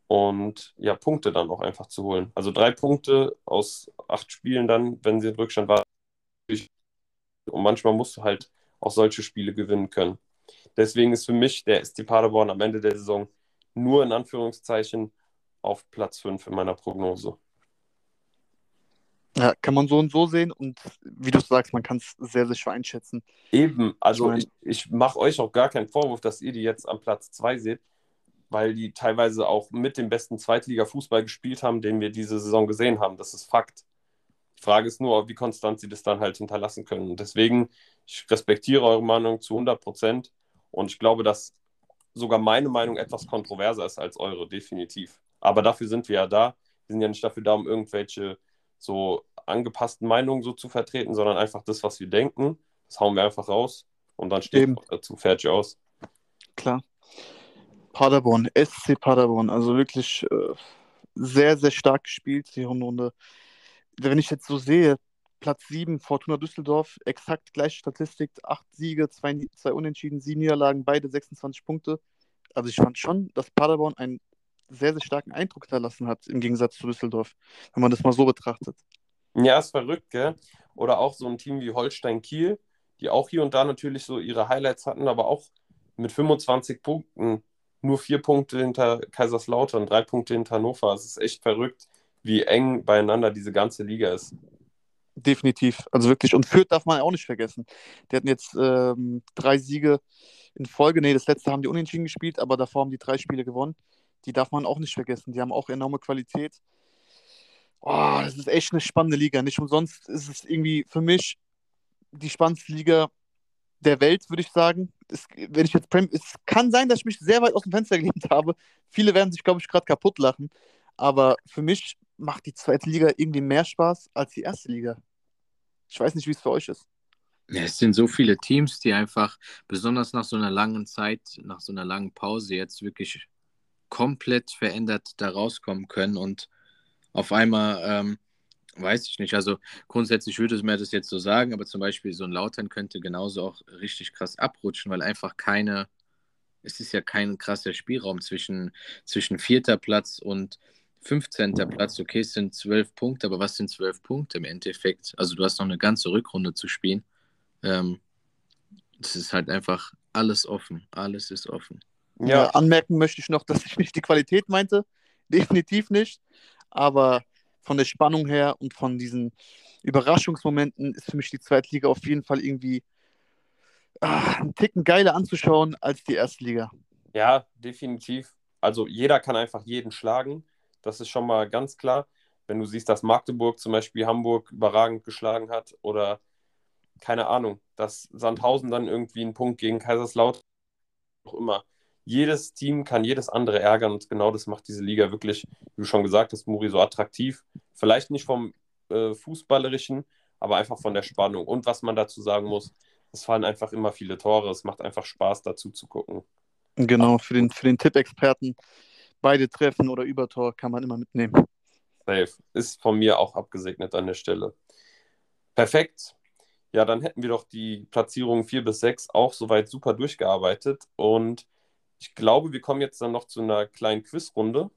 und ja, Punkte dann auch einfach zu holen. Also drei Punkte aus acht Spielen dann, wenn sie in Rückstand waren. Und manchmal musst du halt auch solche Spiele gewinnen können. Deswegen ist für mich der SC Paderborn am Ende der Saison nur in Anführungszeichen auf Platz 5 in meiner Prognose. Ja, kann man so und so sehen und wie du sagst, man kann es sehr, sehr schwer einschätzen. Eben, also ich, ich, ich mache euch auch gar keinen Vorwurf, dass ihr die jetzt am Platz 2 seht, weil die teilweise auch mit dem besten Zweitliga-Fußball gespielt haben, den wir diese Saison gesehen haben. Das ist Fakt. Die Frage ist nur, wie konstant sie das dann halt hinterlassen können. Und deswegen, ich respektiere eure Meinung zu 100 Prozent und ich glaube, dass sogar meine Meinung etwas kontroverser ist als eure, definitiv. Aber dafür sind wir ja da. Wir sind ja nicht dafür da, um irgendwelche so angepassten Meinungen so zu vertreten, sondern einfach das, was wir denken. Das hauen wir einfach raus und dann steht dazu fertig aus. Klar. Paderborn, SC Paderborn, also wirklich äh, sehr, sehr stark gespielt, die Runde. Wenn ich jetzt so sehe, Platz 7, Fortuna Düsseldorf, exakt gleiche Statistik, 8 Siege, 2, zwei Unentschieden, 7 Niederlagen, beide 26 Punkte. Also ich fand schon, dass Paderborn einen sehr, sehr starken Eindruck hinterlassen hat, im Gegensatz zu Düsseldorf, wenn man das mal so betrachtet. Ja, ist verrückt, gell? Oder auch so ein Team wie Holstein Kiel, die auch hier und da natürlich so ihre Highlights hatten, aber auch mit 25 Punkten, nur vier Punkte hinter Kaiserslautern, drei Punkte hinter Hannover. Es ist echt verrückt, wie eng beieinander diese ganze Liga ist. Definitiv. Also wirklich. Und Fürth darf man auch nicht vergessen. Die hatten jetzt ähm, drei Siege in Folge. Nee, das letzte haben die unentschieden gespielt, aber davor haben die drei Spiele gewonnen die darf man auch nicht vergessen. Die haben auch enorme Qualität. Oh, das ist echt eine spannende Liga. Nicht umsonst ist es irgendwie für mich die spannendste Liga der Welt, würde ich sagen. Es, wenn ich jetzt es kann sein, dass ich mich sehr weit aus dem Fenster gelehnt [laughs] habe. Viele werden sich, glaube ich, gerade kaputt lachen. Aber für mich macht die zweite Liga irgendwie mehr Spaß als die erste Liga. Ich weiß nicht, wie es für euch ist. Ja, es sind so viele Teams, die einfach, besonders nach so einer langen Zeit, nach so einer langen Pause, jetzt wirklich komplett verändert da rauskommen können und auf einmal, ähm, weiß ich nicht, also grundsätzlich würde es mir das jetzt so sagen, aber zum Beispiel so ein Lautern könnte genauso auch richtig krass abrutschen, weil einfach keine, es ist ja kein krasser Spielraum zwischen, zwischen vierter Platz und 15. Platz. Okay, es sind zwölf Punkte, aber was sind zwölf Punkte im Endeffekt? Also du hast noch eine ganze Rückrunde zu spielen. Ähm, das ist halt einfach alles offen, alles ist offen. Ja. Äh, anmerken möchte ich noch, dass ich nicht die Qualität meinte. [laughs] Definitiv nicht. Aber von der Spannung her und von diesen Überraschungsmomenten ist für mich die zweite Liga auf jeden Fall irgendwie ach, einen Ticken geiler anzuschauen als die erste Liga. Ja, definitiv. Also jeder kann einfach jeden schlagen. Das ist schon mal ganz klar. Wenn du siehst, dass Magdeburg zum Beispiel Hamburg überragend geschlagen hat oder keine Ahnung, dass Sandhausen dann irgendwie einen Punkt gegen Kaiserslautern auch immer jedes Team kann jedes andere ärgern und genau das macht diese Liga wirklich, wie du schon gesagt hast, Muri, so attraktiv. Vielleicht nicht vom äh, Fußballerischen, aber einfach von der Spannung. Und was man dazu sagen muss, es fallen einfach immer viele Tore. Es macht einfach Spaß, dazu zu gucken. Genau, für den, für den Tippexperten beide treffen oder Übertor kann man immer mitnehmen. Safe. Ist von mir auch abgesegnet an der Stelle. Perfekt. Ja, dann hätten wir doch die Platzierungen 4 bis 6 auch soweit super durchgearbeitet. Und ich glaube, wir kommen jetzt dann noch zu einer kleinen Quizrunde,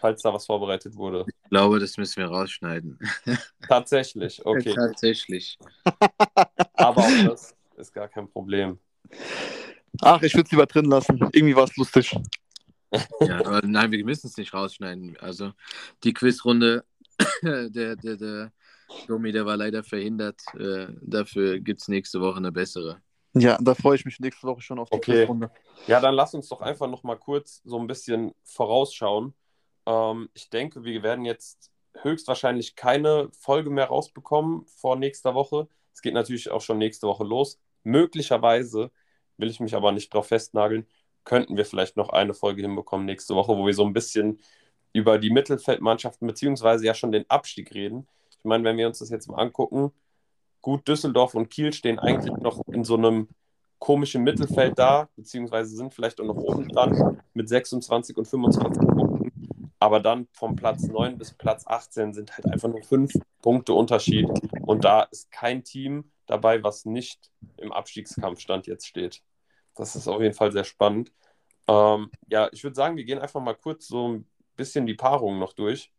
falls da was vorbereitet wurde. Ich glaube, das müssen wir rausschneiden. [laughs] Tatsächlich, okay. Tatsächlich. [laughs] Aber auch das ist gar kein Problem. Ach, ich würde es lieber drin lassen. Irgendwie war es lustig. Ja, aber nein, wir müssen es nicht rausschneiden. Also die Quizrunde, [coughs] der, der, der Domi, der war leider verhindert. Äh, dafür gibt es nächste Woche eine bessere. Ja, da freue ich mich nächste Woche schon auf die Okay. Quizrunde. Ja, dann lass uns doch einfach noch mal kurz so ein bisschen vorausschauen. Ähm, ich denke, wir werden jetzt höchstwahrscheinlich keine Folge mehr rausbekommen vor nächster Woche. Es geht natürlich auch schon nächste Woche los. Möglicherweise, will ich mich aber nicht drauf festnageln, könnten wir vielleicht noch eine Folge hinbekommen nächste Woche, wo wir so ein bisschen über die Mittelfeldmannschaften beziehungsweise ja schon den Abstieg reden. Ich meine, wenn wir uns das jetzt mal angucken, gut, Düsseldorf und Kiel stehen eigentlich noch in so einem komischen Mittelfeld da, beziehungsweise sind vielleicht auch noch oben dran mit 26 und 25 Punkten. Aber dann vom Platz 9 bis Platz 18 sind halt einfach nur fünf Punkte Unterschied. Und da ist kein Team dabei, was nicht im Abstiegskampf stand jetzt steht. Das ist auf jeden Fall sehr spannend. Ähm, ja, ich würde sagen, wir gehen einfach mal kurz so ein bisschen die Paarungen noch durch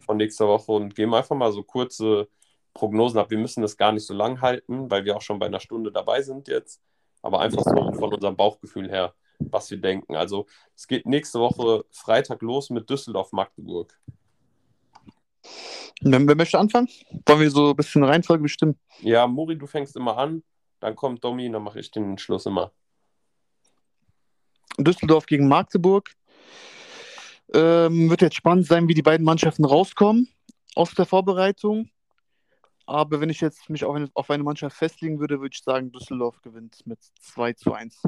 von nächster Woche und geben einfach mal so kurze Prognosen ab. Wir müssen das gar nicht so lang halten, weil wir auch schon bei einer Stunde dabei sind jetzt. Aber einfach so von unserem Bauchgefühl her, was wir denken. Also es geht nächste Woche Freitag los mit Düsseldorf-Magdeburg. Wer, möchte anfangen? Wollen wir so ein bisschen Reihenfolge bestimmen? Ja, Muri, du fängst immer an, dann kommt Domi, dann mache ich den Schluss immer. Düsseldorf gegen Magdeburg. Ähm, wird jetzt spannend sein, wie die beiden Mannschaften rauskommen aus der Vorbereitung. Aber wenn ich jetzt mich auf eine, auf eine Mannschaft festlegen würde, würde ich sagen, Düsseldorf gewinnt mit 2 zu 1.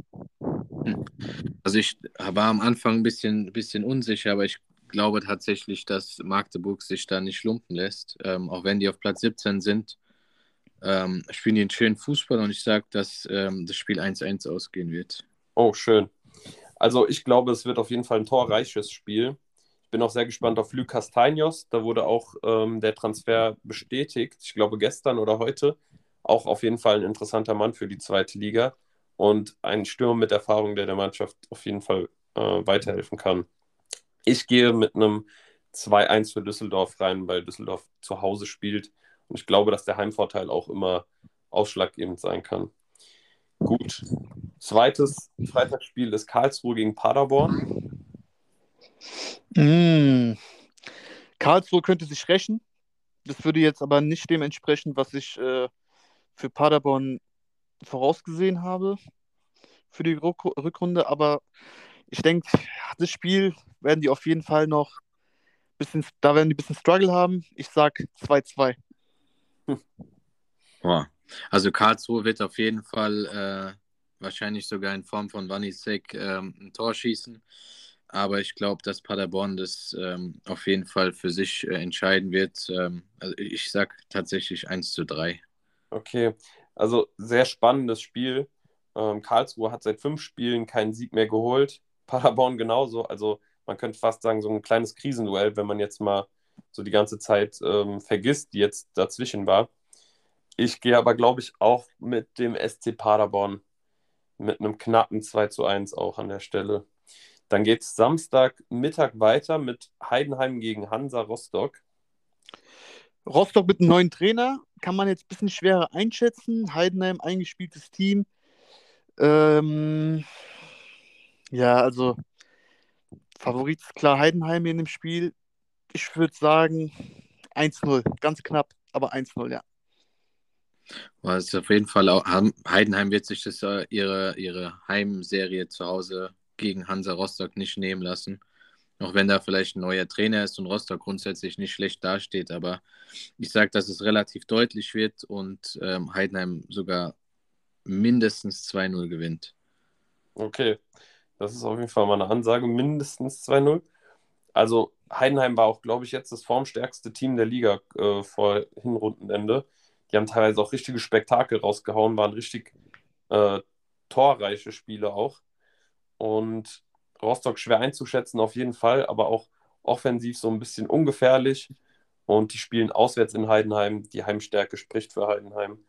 Also ich war am Anfang ein bisschen, bisschen unsicher, aber ich glaube tatsächlich, dass Magdeburg sich da nicht lumpen lässt. Ähm, auch wenn die auf Platz 17 sind, ähm, spielen die einen schönen Fußball und ich sage, dass ähm, das Spiel 1-1 ausgehen wird. Oh, schön. Also ich glaube, es wird auf jeden Fall ein torreiches Spiel. Ich bin auch sehr gespannt auf Luc Castaños. Da wurde auch ähm, der Transfer bestätigt. Ich glaube gestern oder heute. Auch auf jeden Fall ein interessanter Mann für die zweite Liga. Und ein Stürmer mit Erfahrung, der der Mannschaft auf jeden Fall äh, weiterhelfen kann. Ich gehe mit einem 2-1 für Düsseldorf rein, weil Düsseldorf zu Hause spielt. Und ich glaube, dass der Heimvorteil auch immer ausschlaggebend sein kann. Gut. Zweites Freitagsspiel ist Karlsruhe gegen Paderborn. Mm. Karlsruhe könnte sich rächen. Das würde jetzt aber nicht dem entsprechen, was ich äh, für Paderborn vorausgesehen habe für die Rück- Rückrunde. Aber ich denke, das Spiel werden die auf jeden Fall noch bisschen, da werden die ein bisschen Struggle haben. Ich sag 2-2. Boah. Also Karlsruhe wird auf jeden Fall äh, wahrscheinlich sogar in Form von Wanisek ähm, ein Tor schießen. Aber ich glaube, dass Paderborn das ähm, auf jeden Fall für sich äh, entscheiden wird. Ähm, also ich sag tatsächlich 1 zu 3. Okay, also sehr spannendes Spiel. Ähm, Karlsruhe hat seit fünf Spielen keinen Sieg mehr geholt. Paderborn genauso. Also man könnte fast sagen, so ein kleines Krisenduell, wenn man jetzt mal so die ganze Zeit ähm, vergisst, die jetzt dazwischen war. Ich gehe aber, glaube ich, auch mit dem SC Paderborn mit einem knappen 2 zu 1 auch an der Stelle. Dann geht es Samstagmittag weiter mit Heidenheim gegen Hansa Rostock. Rostock mit einem neuen Trainer kann man jetzt ein bisschen schwerer einschätzen. Heidenheim, eingespieltes Team. Ähm, ja, also Favorit ist klar Heidenheim in dem Spiel. Ich würde sagen 1-0. Ganz knapp, aber 1-0, ja. Ist auf jeden Fall auch, Heidenheim wird sich das, äh, ihre, ihre Heimserie zu Hause gegen Hansa Rostock nicht nehmen lassen. Auch wenn da vielleicht ein neuer Trainer ist und Rostock grundsätzlich nicht schlecht dasteht. Aber ich sage, dass es relativ deutlich wird und ähm, Heidenheim sogar mindestens 2-0 gewinnt. Okay, das ist auf jeden Fall mal eine Ansage, mindestens 2-0. Also Heidenheim war auch, glaube ich, jetzt das formstärkste Team der Liga äh, vor Hinrundenende. Die haben teilweise auch richtige Spektakel rausgehauen, waren richtig äh, torreiche Spiele auch. Und Rostock schwer einzuschätzen, auf jeden Fall, aber auch offensiv so ein bisschen ungefährlich. Und die spielen auswärts in Heidenheim. Die Heimstärke spricht für Heidenheim.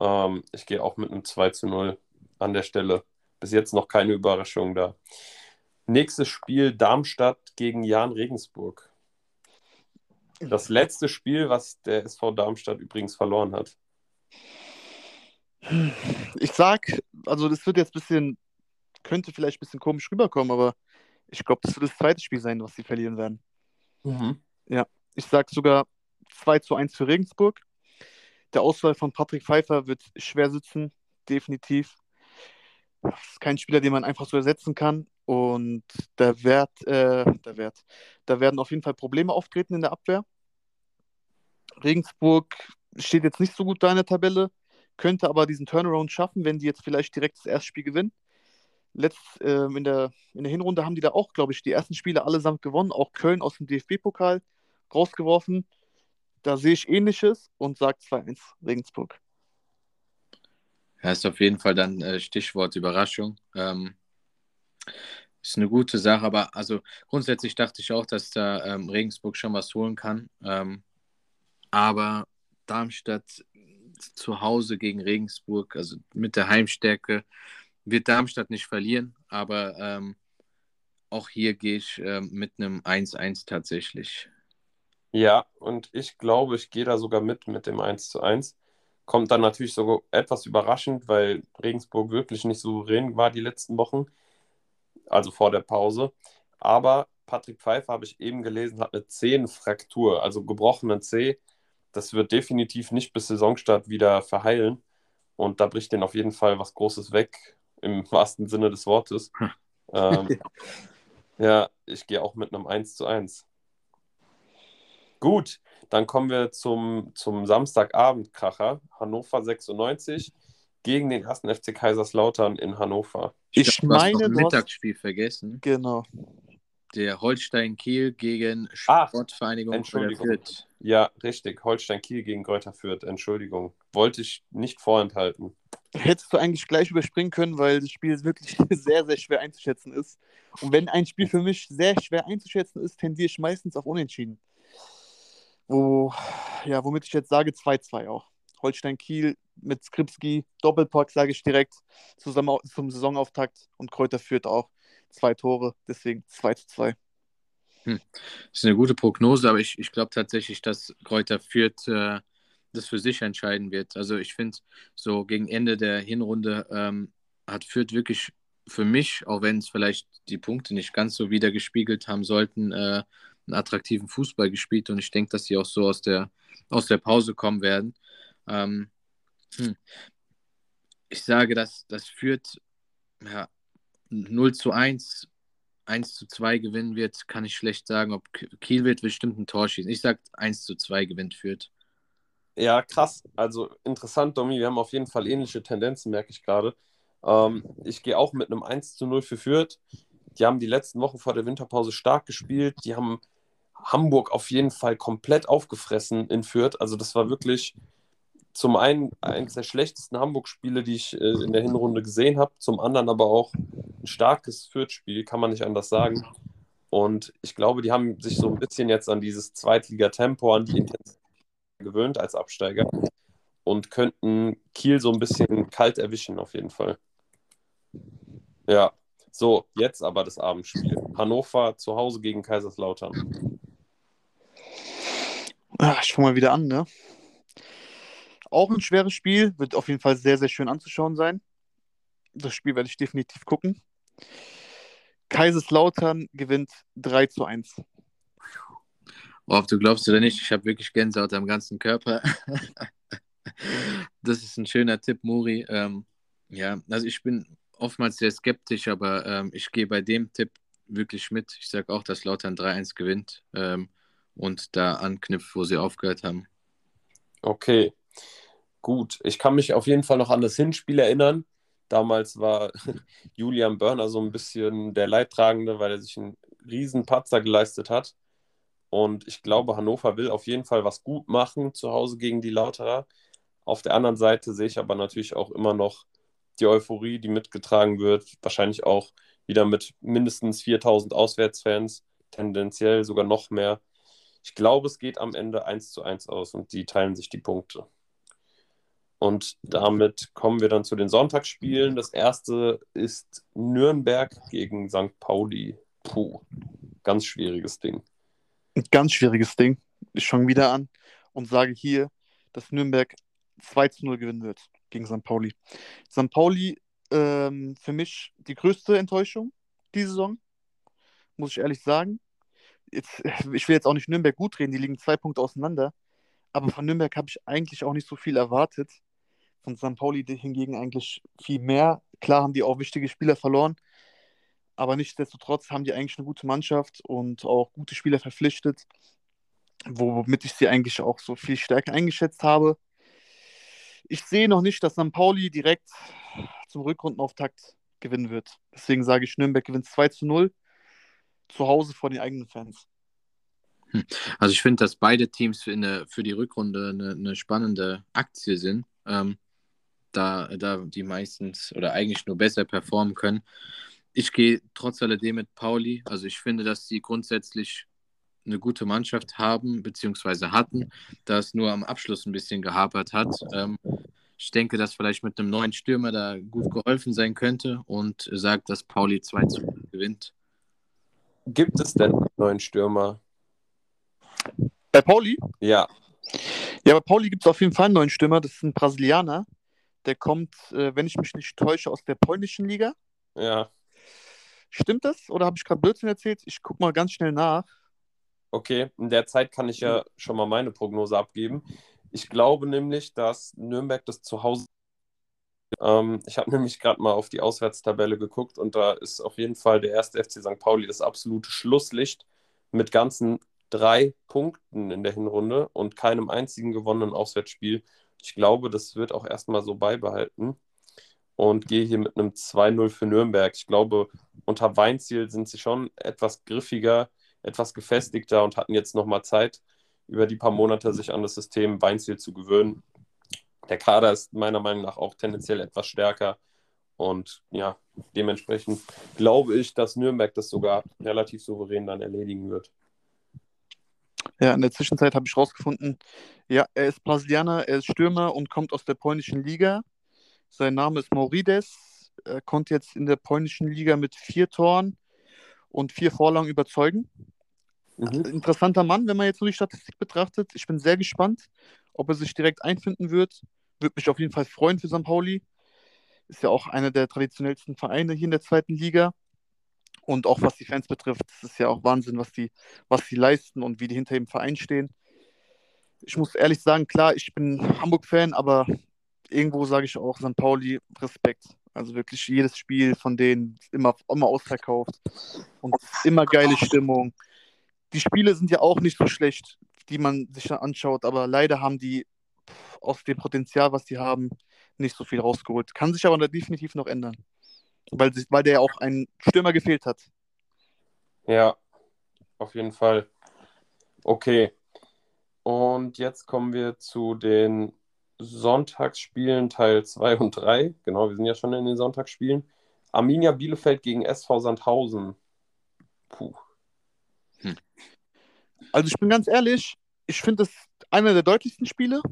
Ähm, ich gehe auch mit einem 2 zu 0 an der Stelle. Bis jetzt noch keine Überraschung da. Nächstes Spiel Darmstadt gegen Jan Regensburg. Das letzte Spiel, was der SV Darmstadt übrigens verloren hat. Ich sag, also das wird jetzt ein bisschen, könnte vielleicht ein bisschen komisch rüberkommen, aber ich glaube, das wird das zweite Spiel sein, was sie verlieren werden. Mhm. Ja, ich sag sogar 2 zu 1 für Regensburg. Der Auswahl von Patrick Pfeiffer wird schwer sitzen, definitiv. Das ist kein Spieler, den man einfach so ersetzen kann. Und der Wert, äh, der Wert, da werden auf jeden Fall Probleme auftreten in der Abwehr. Regensburg steht jetzt nicht so gut da in der Tabelle, könnte aber diesen Turnaround schaffen, wenn die jetzt vielleicht direkt das erste Spiel gewinnen. Letzt, äh, in, der, in der Hinrunde haben die da auch, glaube ich, die ersten Spiele allesamt gewonnen, auch Köln aus dem DFB-Pokal rausgeworfen. Da sehe ich ähnliches und sage 2-1 Regensburg. Ja, ist auf jeden Fall dann äh, Stichwort Überraschung. Ähm, ist eine gute Sache, aber also grundsätzlich dachte ich auch, dass da ähm, Regensburg schon was holen kann. Ähm, aber Darmstadt zu Hause gegen Regensburg, also mit der Heimstärke, wird Darmstadt nicht verlieren, aber ähm, auch hier gehe ich ähm, mit einem 1-1 tatsächlich. Ja, und ich glaube, ich gehe da sogar mit mit dem 1 zu 1. Kommt dann natürlich sogar etwas überraschend, weil Regensburg wirklich nicht souverän war die letzten Wochen, also vor der Pause. Aber Patrick Pfeiffer, habe ich eben gelesen, hat eine Zehenfraktur, also gebrochenen Zeh. Das wird definitiv nicht bis Saisonstart wieder verheilen. Und da bricht denen auf jeden Fall was Großes weg, im [laughs] wahrsten Sinne des Wortes. Hm. ähm, [laughs] ja, ich gehe auch mit einem 1 zu 1. Gut, dann kommen wir zum, zum Samstagabendkracher. Hannover 96 gegen den ersten FC Kaiserslautern in Hannover. Ich, hast meine, du hast- Mittagsspiel vergessen. Genau. Der Holstein Kiel gegen Ach, Sportvereinigung Entschuldigung. Fürth. Ja, richtig. Holstein Kiel gegen Greuther Fürth. Entschuldigung. Wollte ich nicht vorenthalten. Hättest du eigentlich gleich überspringen können, weil das Spiel wirklich [laughs] sehr, sehr schwer einzuschätzen ist. Und wenn ein Spiel für mich sehr schwer einzuschätzen ist, tendiere ich meistens auf Unentschieden. Wo, ja, womit ich jetzt sage 2-2 auch. Holstein Kiel mit Skripski, Doppelpack sage ich direkt zusammen zum Saisonauftakt und Kräuter führt auch zwei Tore, deswegen 2 zu 2. Das ist eine gute Prognose, aber ich, ich glaube tatsächlich, dass Kräuter Fürth äh, das für sich entscheiden wird. Also ich finde, so gegen Ende der Hinrunde ähm, hat Fürth wirklich für mich, auch wenn es vielleicht die Punkte nicht ganz so wieder gespiegelt haben sollten, äh, einen attraktiven Fußball gespielt und ich denke, dass sie auch so aus der, aus der Pause kommen werden. Ähm, hm. Ich sage, dass das Fürth ja, 0 zu 1 1 zu 2 gewinnen wird, kann ich schlecht sagen. Ob Kiel wird bestimmt ein Tor schießen. Ich sage 1 zu 2 gewinnt Fürth. Ja, krass. Also interessant, Domi. Wir haben auf jeden Fall ähnliche Tendenzen, merke ich gerade. Ähm, ich gehe auch mit einem 1 zu 0 für Fürth. Die haben die letzten Wochen vor der Winterpause stark gespielt. Die haben Hamburg auf jeden Fall komplett aufgefressen in Fürth. Also das war wirklich zum einen eines der schlechtesten Hamburg-Spiele, die ich äh, in der Hinrunde gesehen habe. Zum anderen aber auch ein starkes Fürth-Spiel, kann man nicht anders sagen. Und ich glaube, die haben sich so ein bisschen jetzt an dieses Zweitliga-Tempo, an die Intensität gewöhnt als Absteiger und könnten Kiel so ein bisschen kalt erwischen, auf jeden Fall. Ja, so, jetzt aber das Abendspiel. Hannover zu Hause gegen Kaiserslautern. Ah, ich fange mal wieder an, ne? Auch ein schweres Spiel, wird auf jeden Fall sehr, sehr schön anzuschauen sein. Das Spiel werde ich definitiv gucken. Kaiserslautern gewinnt 3 zu 1. Ob du glaubst oder nicht, ich habe wirklich Gänsehaut am ganzen Körper. [laughs] das ist ein schöner Tipp, Muri. Ähm, ja, also ich bin oftmals sehr skeptisch, aber ähm, ich gehe bei dem Tipp wirklich mit. Ich sage auch, dass Lautern 3-1 gewinnt ähm, und da anknüpft, wo sie aufgehört haben. Okay, gut. Ich kann mich auf jeden Fall noch an das Hinspiel erinnern. Damals war [laughs] Julian Börner so ein bisschen der Leidtragende, weil er sich einen riesen Patzer geleistet hat. Und ich glaube, Hannover will auf jeden Fall was gut machen zu Hause gegen die Lauterer. Auf der anderen Seite sehe ich aber natürlich auch immer noch die Euphorie, die mitgetragen wird, wahrscheinlich auch wieder mit mindestens 4000 Auswärtsfans, tendenziell sogar noch mehr. Ich glaube, es geht am Ende 1 zu 1 aus und die teilen sich die Punkte. Und damit kommen wir dann zu den Sonntagsspielen. Das erste ist Nürnberg gegen St. Pauli. Puh, ganz schwieriges Ding. Ein ganz schwieriges Ding. Ich fange wieder an und sage hier, dass Nürnberg 2 zu 0 gewinnen wird gegen St. Pauli. St. Pauli ähm, für mich die größte Enttäuschung diese Saison, muss ich ehrlich sagen. Jetzt, [laughs] ich will jetzt auch nicht Nürnberg gut reden, die liegen zwei Punkte auseinander. Aber von Nürnberg habe ich eigentlich auch nicht so viel erwartet. Von St. Pauli hingegen eigentlich viel mehr. Klar haben die auch wichtige Spieler verloren, aber nichtsdestotrotz haben die eigentlich eine gute Mannschaft und auch gute Spieler verpflichtet, womit ich sie eigentlich auch so viel stärker eingeschätzt habe. Ich sehe noch nicht, dass St. Pauli direkt zum Rückrundenauftakt gewinnen wird. Deswegen sage ich, Nürnberg gewinnt 2 zu 0 zu Hause vor den eigenen Fans. Hm. Also ich finde, dass beide Teams für, eine, für die Rückrunde eine, eine spannende Aktie sind. Ähm, da, da die meistens oder eigentlich nur besser performen können. Ich gehe trotz alledem mit Pauli. Also ich finde, dass sie grundsätzlich eine gute Mannschaft haben, beziehungsweise hatten, da es nur am Abschluss ein bisschen gehapert hat. Ähm, ich denke, dass vielleicht mit einem neuen Stürmer da gut geholfen sein könnte und sagt, dass Pauli 2 zu 0 gewinnt. Gibt es denn einen neuen Stürmer? Bei Pauli? Ja. Ja, bei Pauli gibt es auf jeden Fall einen neuen Stürmer. Das ist ein Brasilianer. Der kommt, äh, wenn ich mich nicht täusche, aus der polnischen Liga. Ja. Stimmt das? Oder habe ich gerade Blödsinn erzählt? Ich gucke mal ganz schnell nach. Okay, in der Zeit kann ich ja schon mal meine Prognose abgeben. Ich glaube nämlich, dass Nürnberg das zu Hause. Ähm, ich habe [laughs] nämlich gerade mal auf die Auswärtstabelle geguckt und da ist auf jeden Fall der erste FC St. Pauli das absolute Schlusslicht mit ganzen drei Punkten in der Hinrunde und keinem einzigen gewonnenen Auswärtsspiel. Ich glaube, das wird auch erstmal so beibehalten und gehe hier mit einem 2-0 für Nürnberg. Ich glaube, unter Weinziel sind sie schon etwas griffiger, etwas gefestigter und hatten jetzt nochmal Zeit, über die paar Monate sich an das System Weinziel zu gewöhnen. Der Kader ist meiner Meinung nach auch tendenziell etwas stärker. Und ja, dementsprechend glaube ich, dass Nürnberg das sogar relativ souverän dann erledigen wird. Ja, in der Zwischenzeit habe ich rausgefunden, ja, er ist Brasilianer, er ist Stürmer und kommt aus der polnischen Liga. Sein Name ist Maurides. Er konnte jetzt in der polnischen Liga mit vier Toren und vier Vorlagen überzeugen. Mhm. Interessanter Mann, wenn man jetzt nur die Statistik betrachtet. Ich bin sehr gespannt, ob er sich direkt einfinden wird. Würde mich auf jeden Fall freuen für St. Pauli. Ist ja auch einer der traditionellsten Vereine hier in der zweiten Liga. Und auch was die Fans betrifft, das ist ja auch Wahnsinn, was die, was die leisten und wie die hinter dem Verein stehen. Ich muss ehrlich sagen, klar, ich bin Hamburg-Fan, aber irgendwo sage ich auch St. Pauli Respekt. Also wirklich jedes Spiel von denen immer, immer ausverkauft und immer geile Stimmung. Die Spiele sind ja auch nicht so schlecht, die man sich dann anschaut, aber leider haben die aus dem Potenzial, was sie haben, nicht so viel rausgeholt. Kann sich aber definitiv noch ändern weil, weil der auch ein Stürmer gefehlt hat. Ja, auf jeden Fall. Okay. Und jetzt kommen wir zu den Sonntagsspielen Teil 2 und 3. Genau, wir sind ja schon in den Sonntagsspielen. Arminia Bielefeld gegen SV Sandhausen. Puh. Hm. Also ich bin ganz ehrlich, ich finde es einer der deutlichsten Spiele.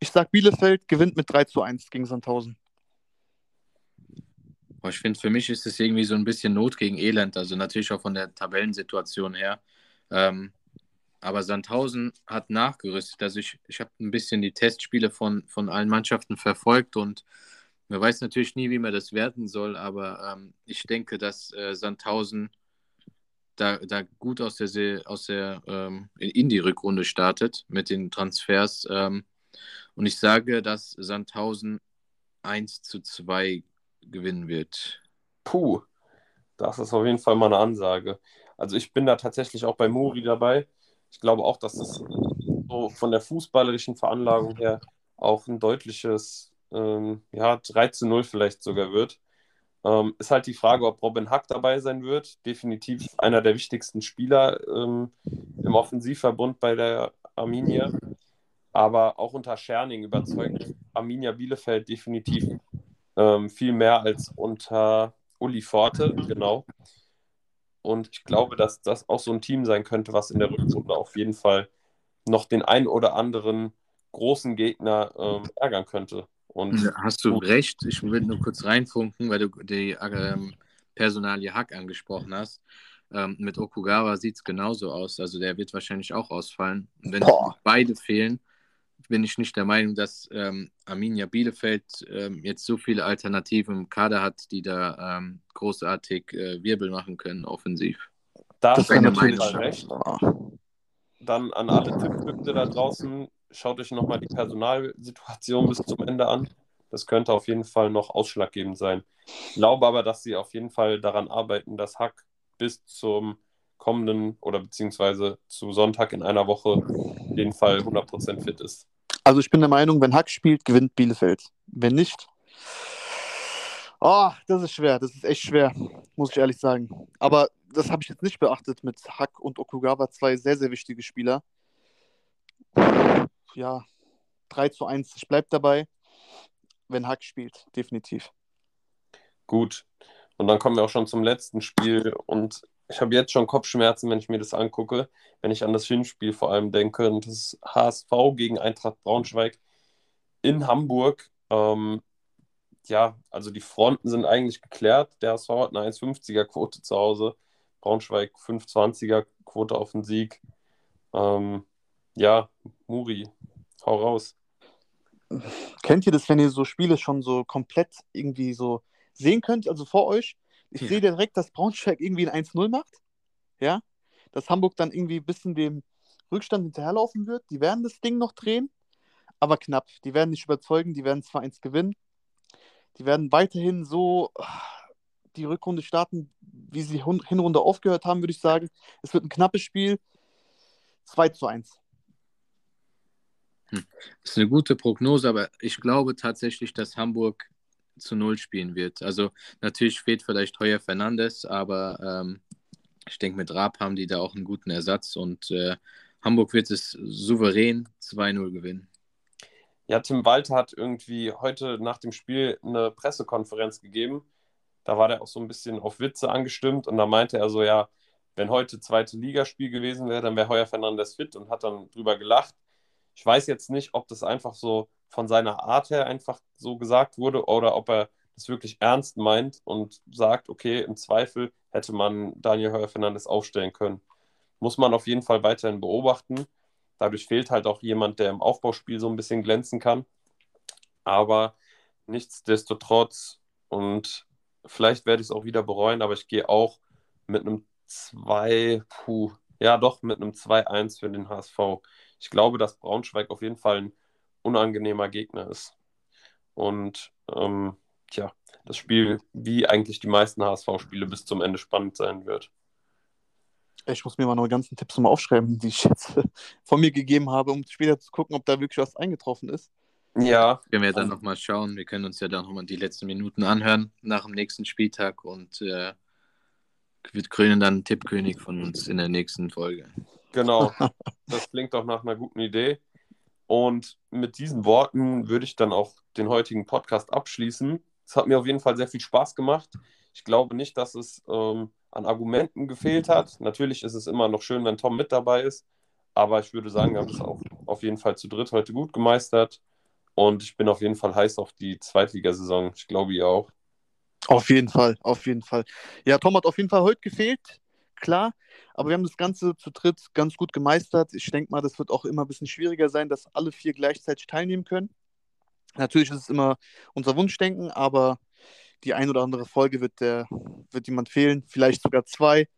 Ich sage, Bielefeld gewinnt mit 3 zu 1 gegen Sandhausen. Ich finde, für mich ist es irgendwie so ein bisschen Not gegen Elend, also natürlich auch von der Tabellensituation her. Ähm, aber Sandhausen hat nachgerüstet. Also ich, ich habe ein bisschen die Testspiele von, von allen Mannschaften verfolgt und man weiß natürlich nie, wie man das werten soll, aber ähm, ich denke, dass äh, Sandhausen da, da gut aus der, aus der ähm, in die Rückrunde startet mit den Transfers. Ähm, und ich sage, dass Sandhausen 1 zu 2 gewinnen wird. Puh, das ist auf jeden Fall mal eine Ansage. Also ich bin da tatsächlich auch bei Muri dabei. Ich glaube auch, dass es so von der fußballerischen Veranlagung her auch ein deutliches ähm, ja, 3 zu 0 vielleicht sogar wird. Ähm, ist halt die Frage, ob Robin Hack dabei sein wird. Definitiv einer der wichtigsten Spieler ähm, im Offensivverbund bei der Arminia. Aber auch unter Scherning überzeugt Arminia Bielefeld definitiv Ähm, viel mehr als unter Uli Forte, genau. Und ich glaube, dass das auch so ein Team sein könnte, was in der Rückrunde auf jeden Fall noch den einen oder anderen großen Gegner ähm, ärgern könnte. Und Hast du recht, ich will nur kurz reinfunken, weil du die ähm, Personalie Hack angesprochen hast. Ähm, mit Okugawa sieht es genauso aus. Also der wird wahrscheinlich auch ausfallen. Und wenn Boah. beide fehlen, bin ich nicht der Meinung, dass ähm, Arminia Bielefeld ähm, jetzt so viele Alternativen im Kader hat, die da ähm, großartig äh, Wirbel machen können, offensiv. da Das jeden natürlich. Fall recht. Dann an alle Tippkünste da draußen, schaut euch nochmal die Personalsituation bis zum Ende an. Das könnte auf jeden Fall noch ausschlaggebend sein. Ich glaube aber, dass sie auf jeden Fall daran arbeiten, dass Hack bis zum kommenden oder beziehungsweise zu Sonntag in einer Woche jeden Fall 100% fit ist. Also ich bin der Meinung, wenn Hack spielt, gewinnt Bielefeld. Wenn nicht, oh, das ist schwer, das ist echt schwer, muss ich ehrlich sagen. Aber das habe ich jetzt nicht beachtet mit Hack und Okugawa, zwei sehr, sehr wichtige Spieler. Ja, 3 zu 1. Ich bleibe dabei, wenn Hack spielt, definitiv. Gut. Und dann kommen wir auch schon zum letzten Spiel. Und ich habe jetzt schon Kopfschmerzen, wenn ich mir das angucke, wenn ich an das Hinspiel vor allem denke. Und das HSV gegen Eintracht Braunschweig in Hamburg. Ähm, ja, also die Fronten sind eigentlich geklärt. Der HSV hat eine 1,50er-Quote zu Hause. Braunschweig 5,20er-Quote auf den Sieg. Ähm, ja, Muri, hau raus. Kennt ihr das, wenn ihr so Spiele schon so komplett irgendwie so sehen könnt, also vor euch? Ich Ja. sehe direkt, dass Braunschweig irgendwie ein 1-0 macht. Ja. Dass Hamburg dann irgendwie ein bisschen dem Rückstand hinterherlaufen wird. Die werden das Ding noch drehen, aber knapp. Die werden nicht überzeugen, die werden zwar eins gewinnen. Die werden weiterhin so ah, die Rückrunde starten, wie sie Hinrunde aufgehört haben, würde ich sagen. Es wird ein knappes Spiel. 2 zu 1. Das ist eine gute Prognose, aber ich glaube tatsächlich, dass Hamburg zu Null spielen wird. Also natürlich fehlt vielleicht Heuer Fernandes, aber ähm, ich denke, mit Raab haben die da auch einen guten Ersatz und äh, Hamburg wird es souverän 2-0 gewinnen. Ja, Tim Walter hat irgendwie heute nach dem Spiel eine Pressekonferenz gegeben. Da war der auch so ein bisschen auf Witze angestimmt und da meinte er so, ja, wenn heute zweite Ligaspiel gewesen wäre, dann wäre Heuer Fernandes fit und hat dann drüber gelacht. Ich weiß jetzt nicht, ob das einfach so von seiner Art her einfach so gesagt wurde oder ob er das wirklich ernst meint und sagt, okay, im Zweifel hätte man Daniel Heuer Fernandes aufstellen können. Muss man auf jeden Fall weiterhin beobachten. Dadurch fehlt halt auch jemand, der im Aufbauspiel so ein bisschen glänzen kann. Aber nichtsdestotrotz, und vielleicht werde ich es auch wieder bereuen, aber ich gehe auch mit einem 2, puh, ja doch, mit einem 2-1 für den HSV. Ich glaube, dass Braunschweig auf jeden Fall ein unangenehmer Gegner ist. Und ähm, tja, das Spiel, wie eigentlich die meisten HSV-Spiele, bis zum Ende spannend sein wird. Ich muss mir mal noch ganzen Tipps nochmal aufschreiben, die ich jetzt [laughs] von mir gegeben habe, um später zu gucken, ob da wirklich was eingetroffen ist. Ja, Können wir dann nochmal schauen. Wir können uns ja dann nochmal die letzten Minuten anhören nach dem nächsten Spieltag und äh, wird krönen dann Tippkönig von uns in der nächsten Folge. Genau, [laughs] das klingt doch nach einer guten Idee. Und mit diesen Worten würde ich dann auch den heutigen Podcast abschließen. Es hat mir auf jeden Fall sehr viel Spaß gemacht. Ich glaube nicht, dass es ähm, an Argumenten gefehlt hat. Natürlich ist es immer noch schön, wenn Tom mit dabei ist. Aber ich würde sagen, wir haben es auch auf jeden Fall zu dritt heute gut gemeistert. Und ich bin auf jeden Fall heiß auf die Zweitligasaison. Ich glaube, ihr auch. Auf jeden Fall, auf jeden Fall. Ja, Tom hat auf jeden Fall heute gefehlt, klar. Aber wir haben das Ganze zu dritt ganz gut gemeistert. Ich denke mal, das wird auch immer ein bisschen schwieriger sein, dass alle vier gleichzeitig teilnehmen können. Natürlich ist es immer unser Wunschdenken, aber die ein oder andere Folge wird, der, wird jemand fehlen, vielleicht sogar zwei.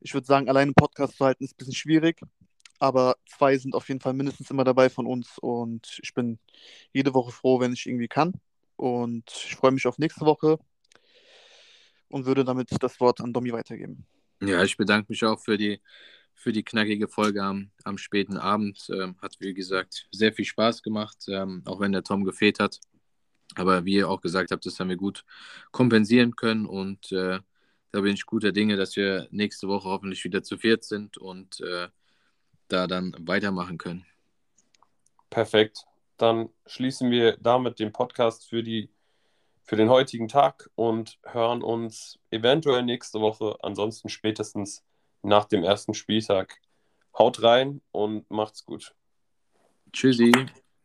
Ich würde sagen, allein einen Podcast zu halten ist ein bisschen schwierig, aber zwei sind auf jeden Fall mindestens immer dabei von uns und ich bin jede Woche froh, wenn ich irgendwie kann. Und ich freue mich auf nächste Woche und würde damit das Wort an Domi weitergeben. Ja, ich bedanke mich auch für die, für die knackige Folge am, am späten Abend. Ähm, hat, wie gesagt, sehr viel Spaß gemacht, ähm, auch wenn der Tom gefehlt hat. Aber wie ihr auch gesagt habt, das haben wir gut kompensieren können und äh, da bin ich guter Dinge, dass wir nächste Woche hoffentlich wieder zu viert sind und äh, da dann weitermachen können. Perfekt. Dann schließen wir damit den Podcast für, die, für den heutigen Tag und hören uns eventuell nächste Woche, ansonsten spätestens nach dem ersten Spieltag. Haut rein und macht's gut. Tschüssi.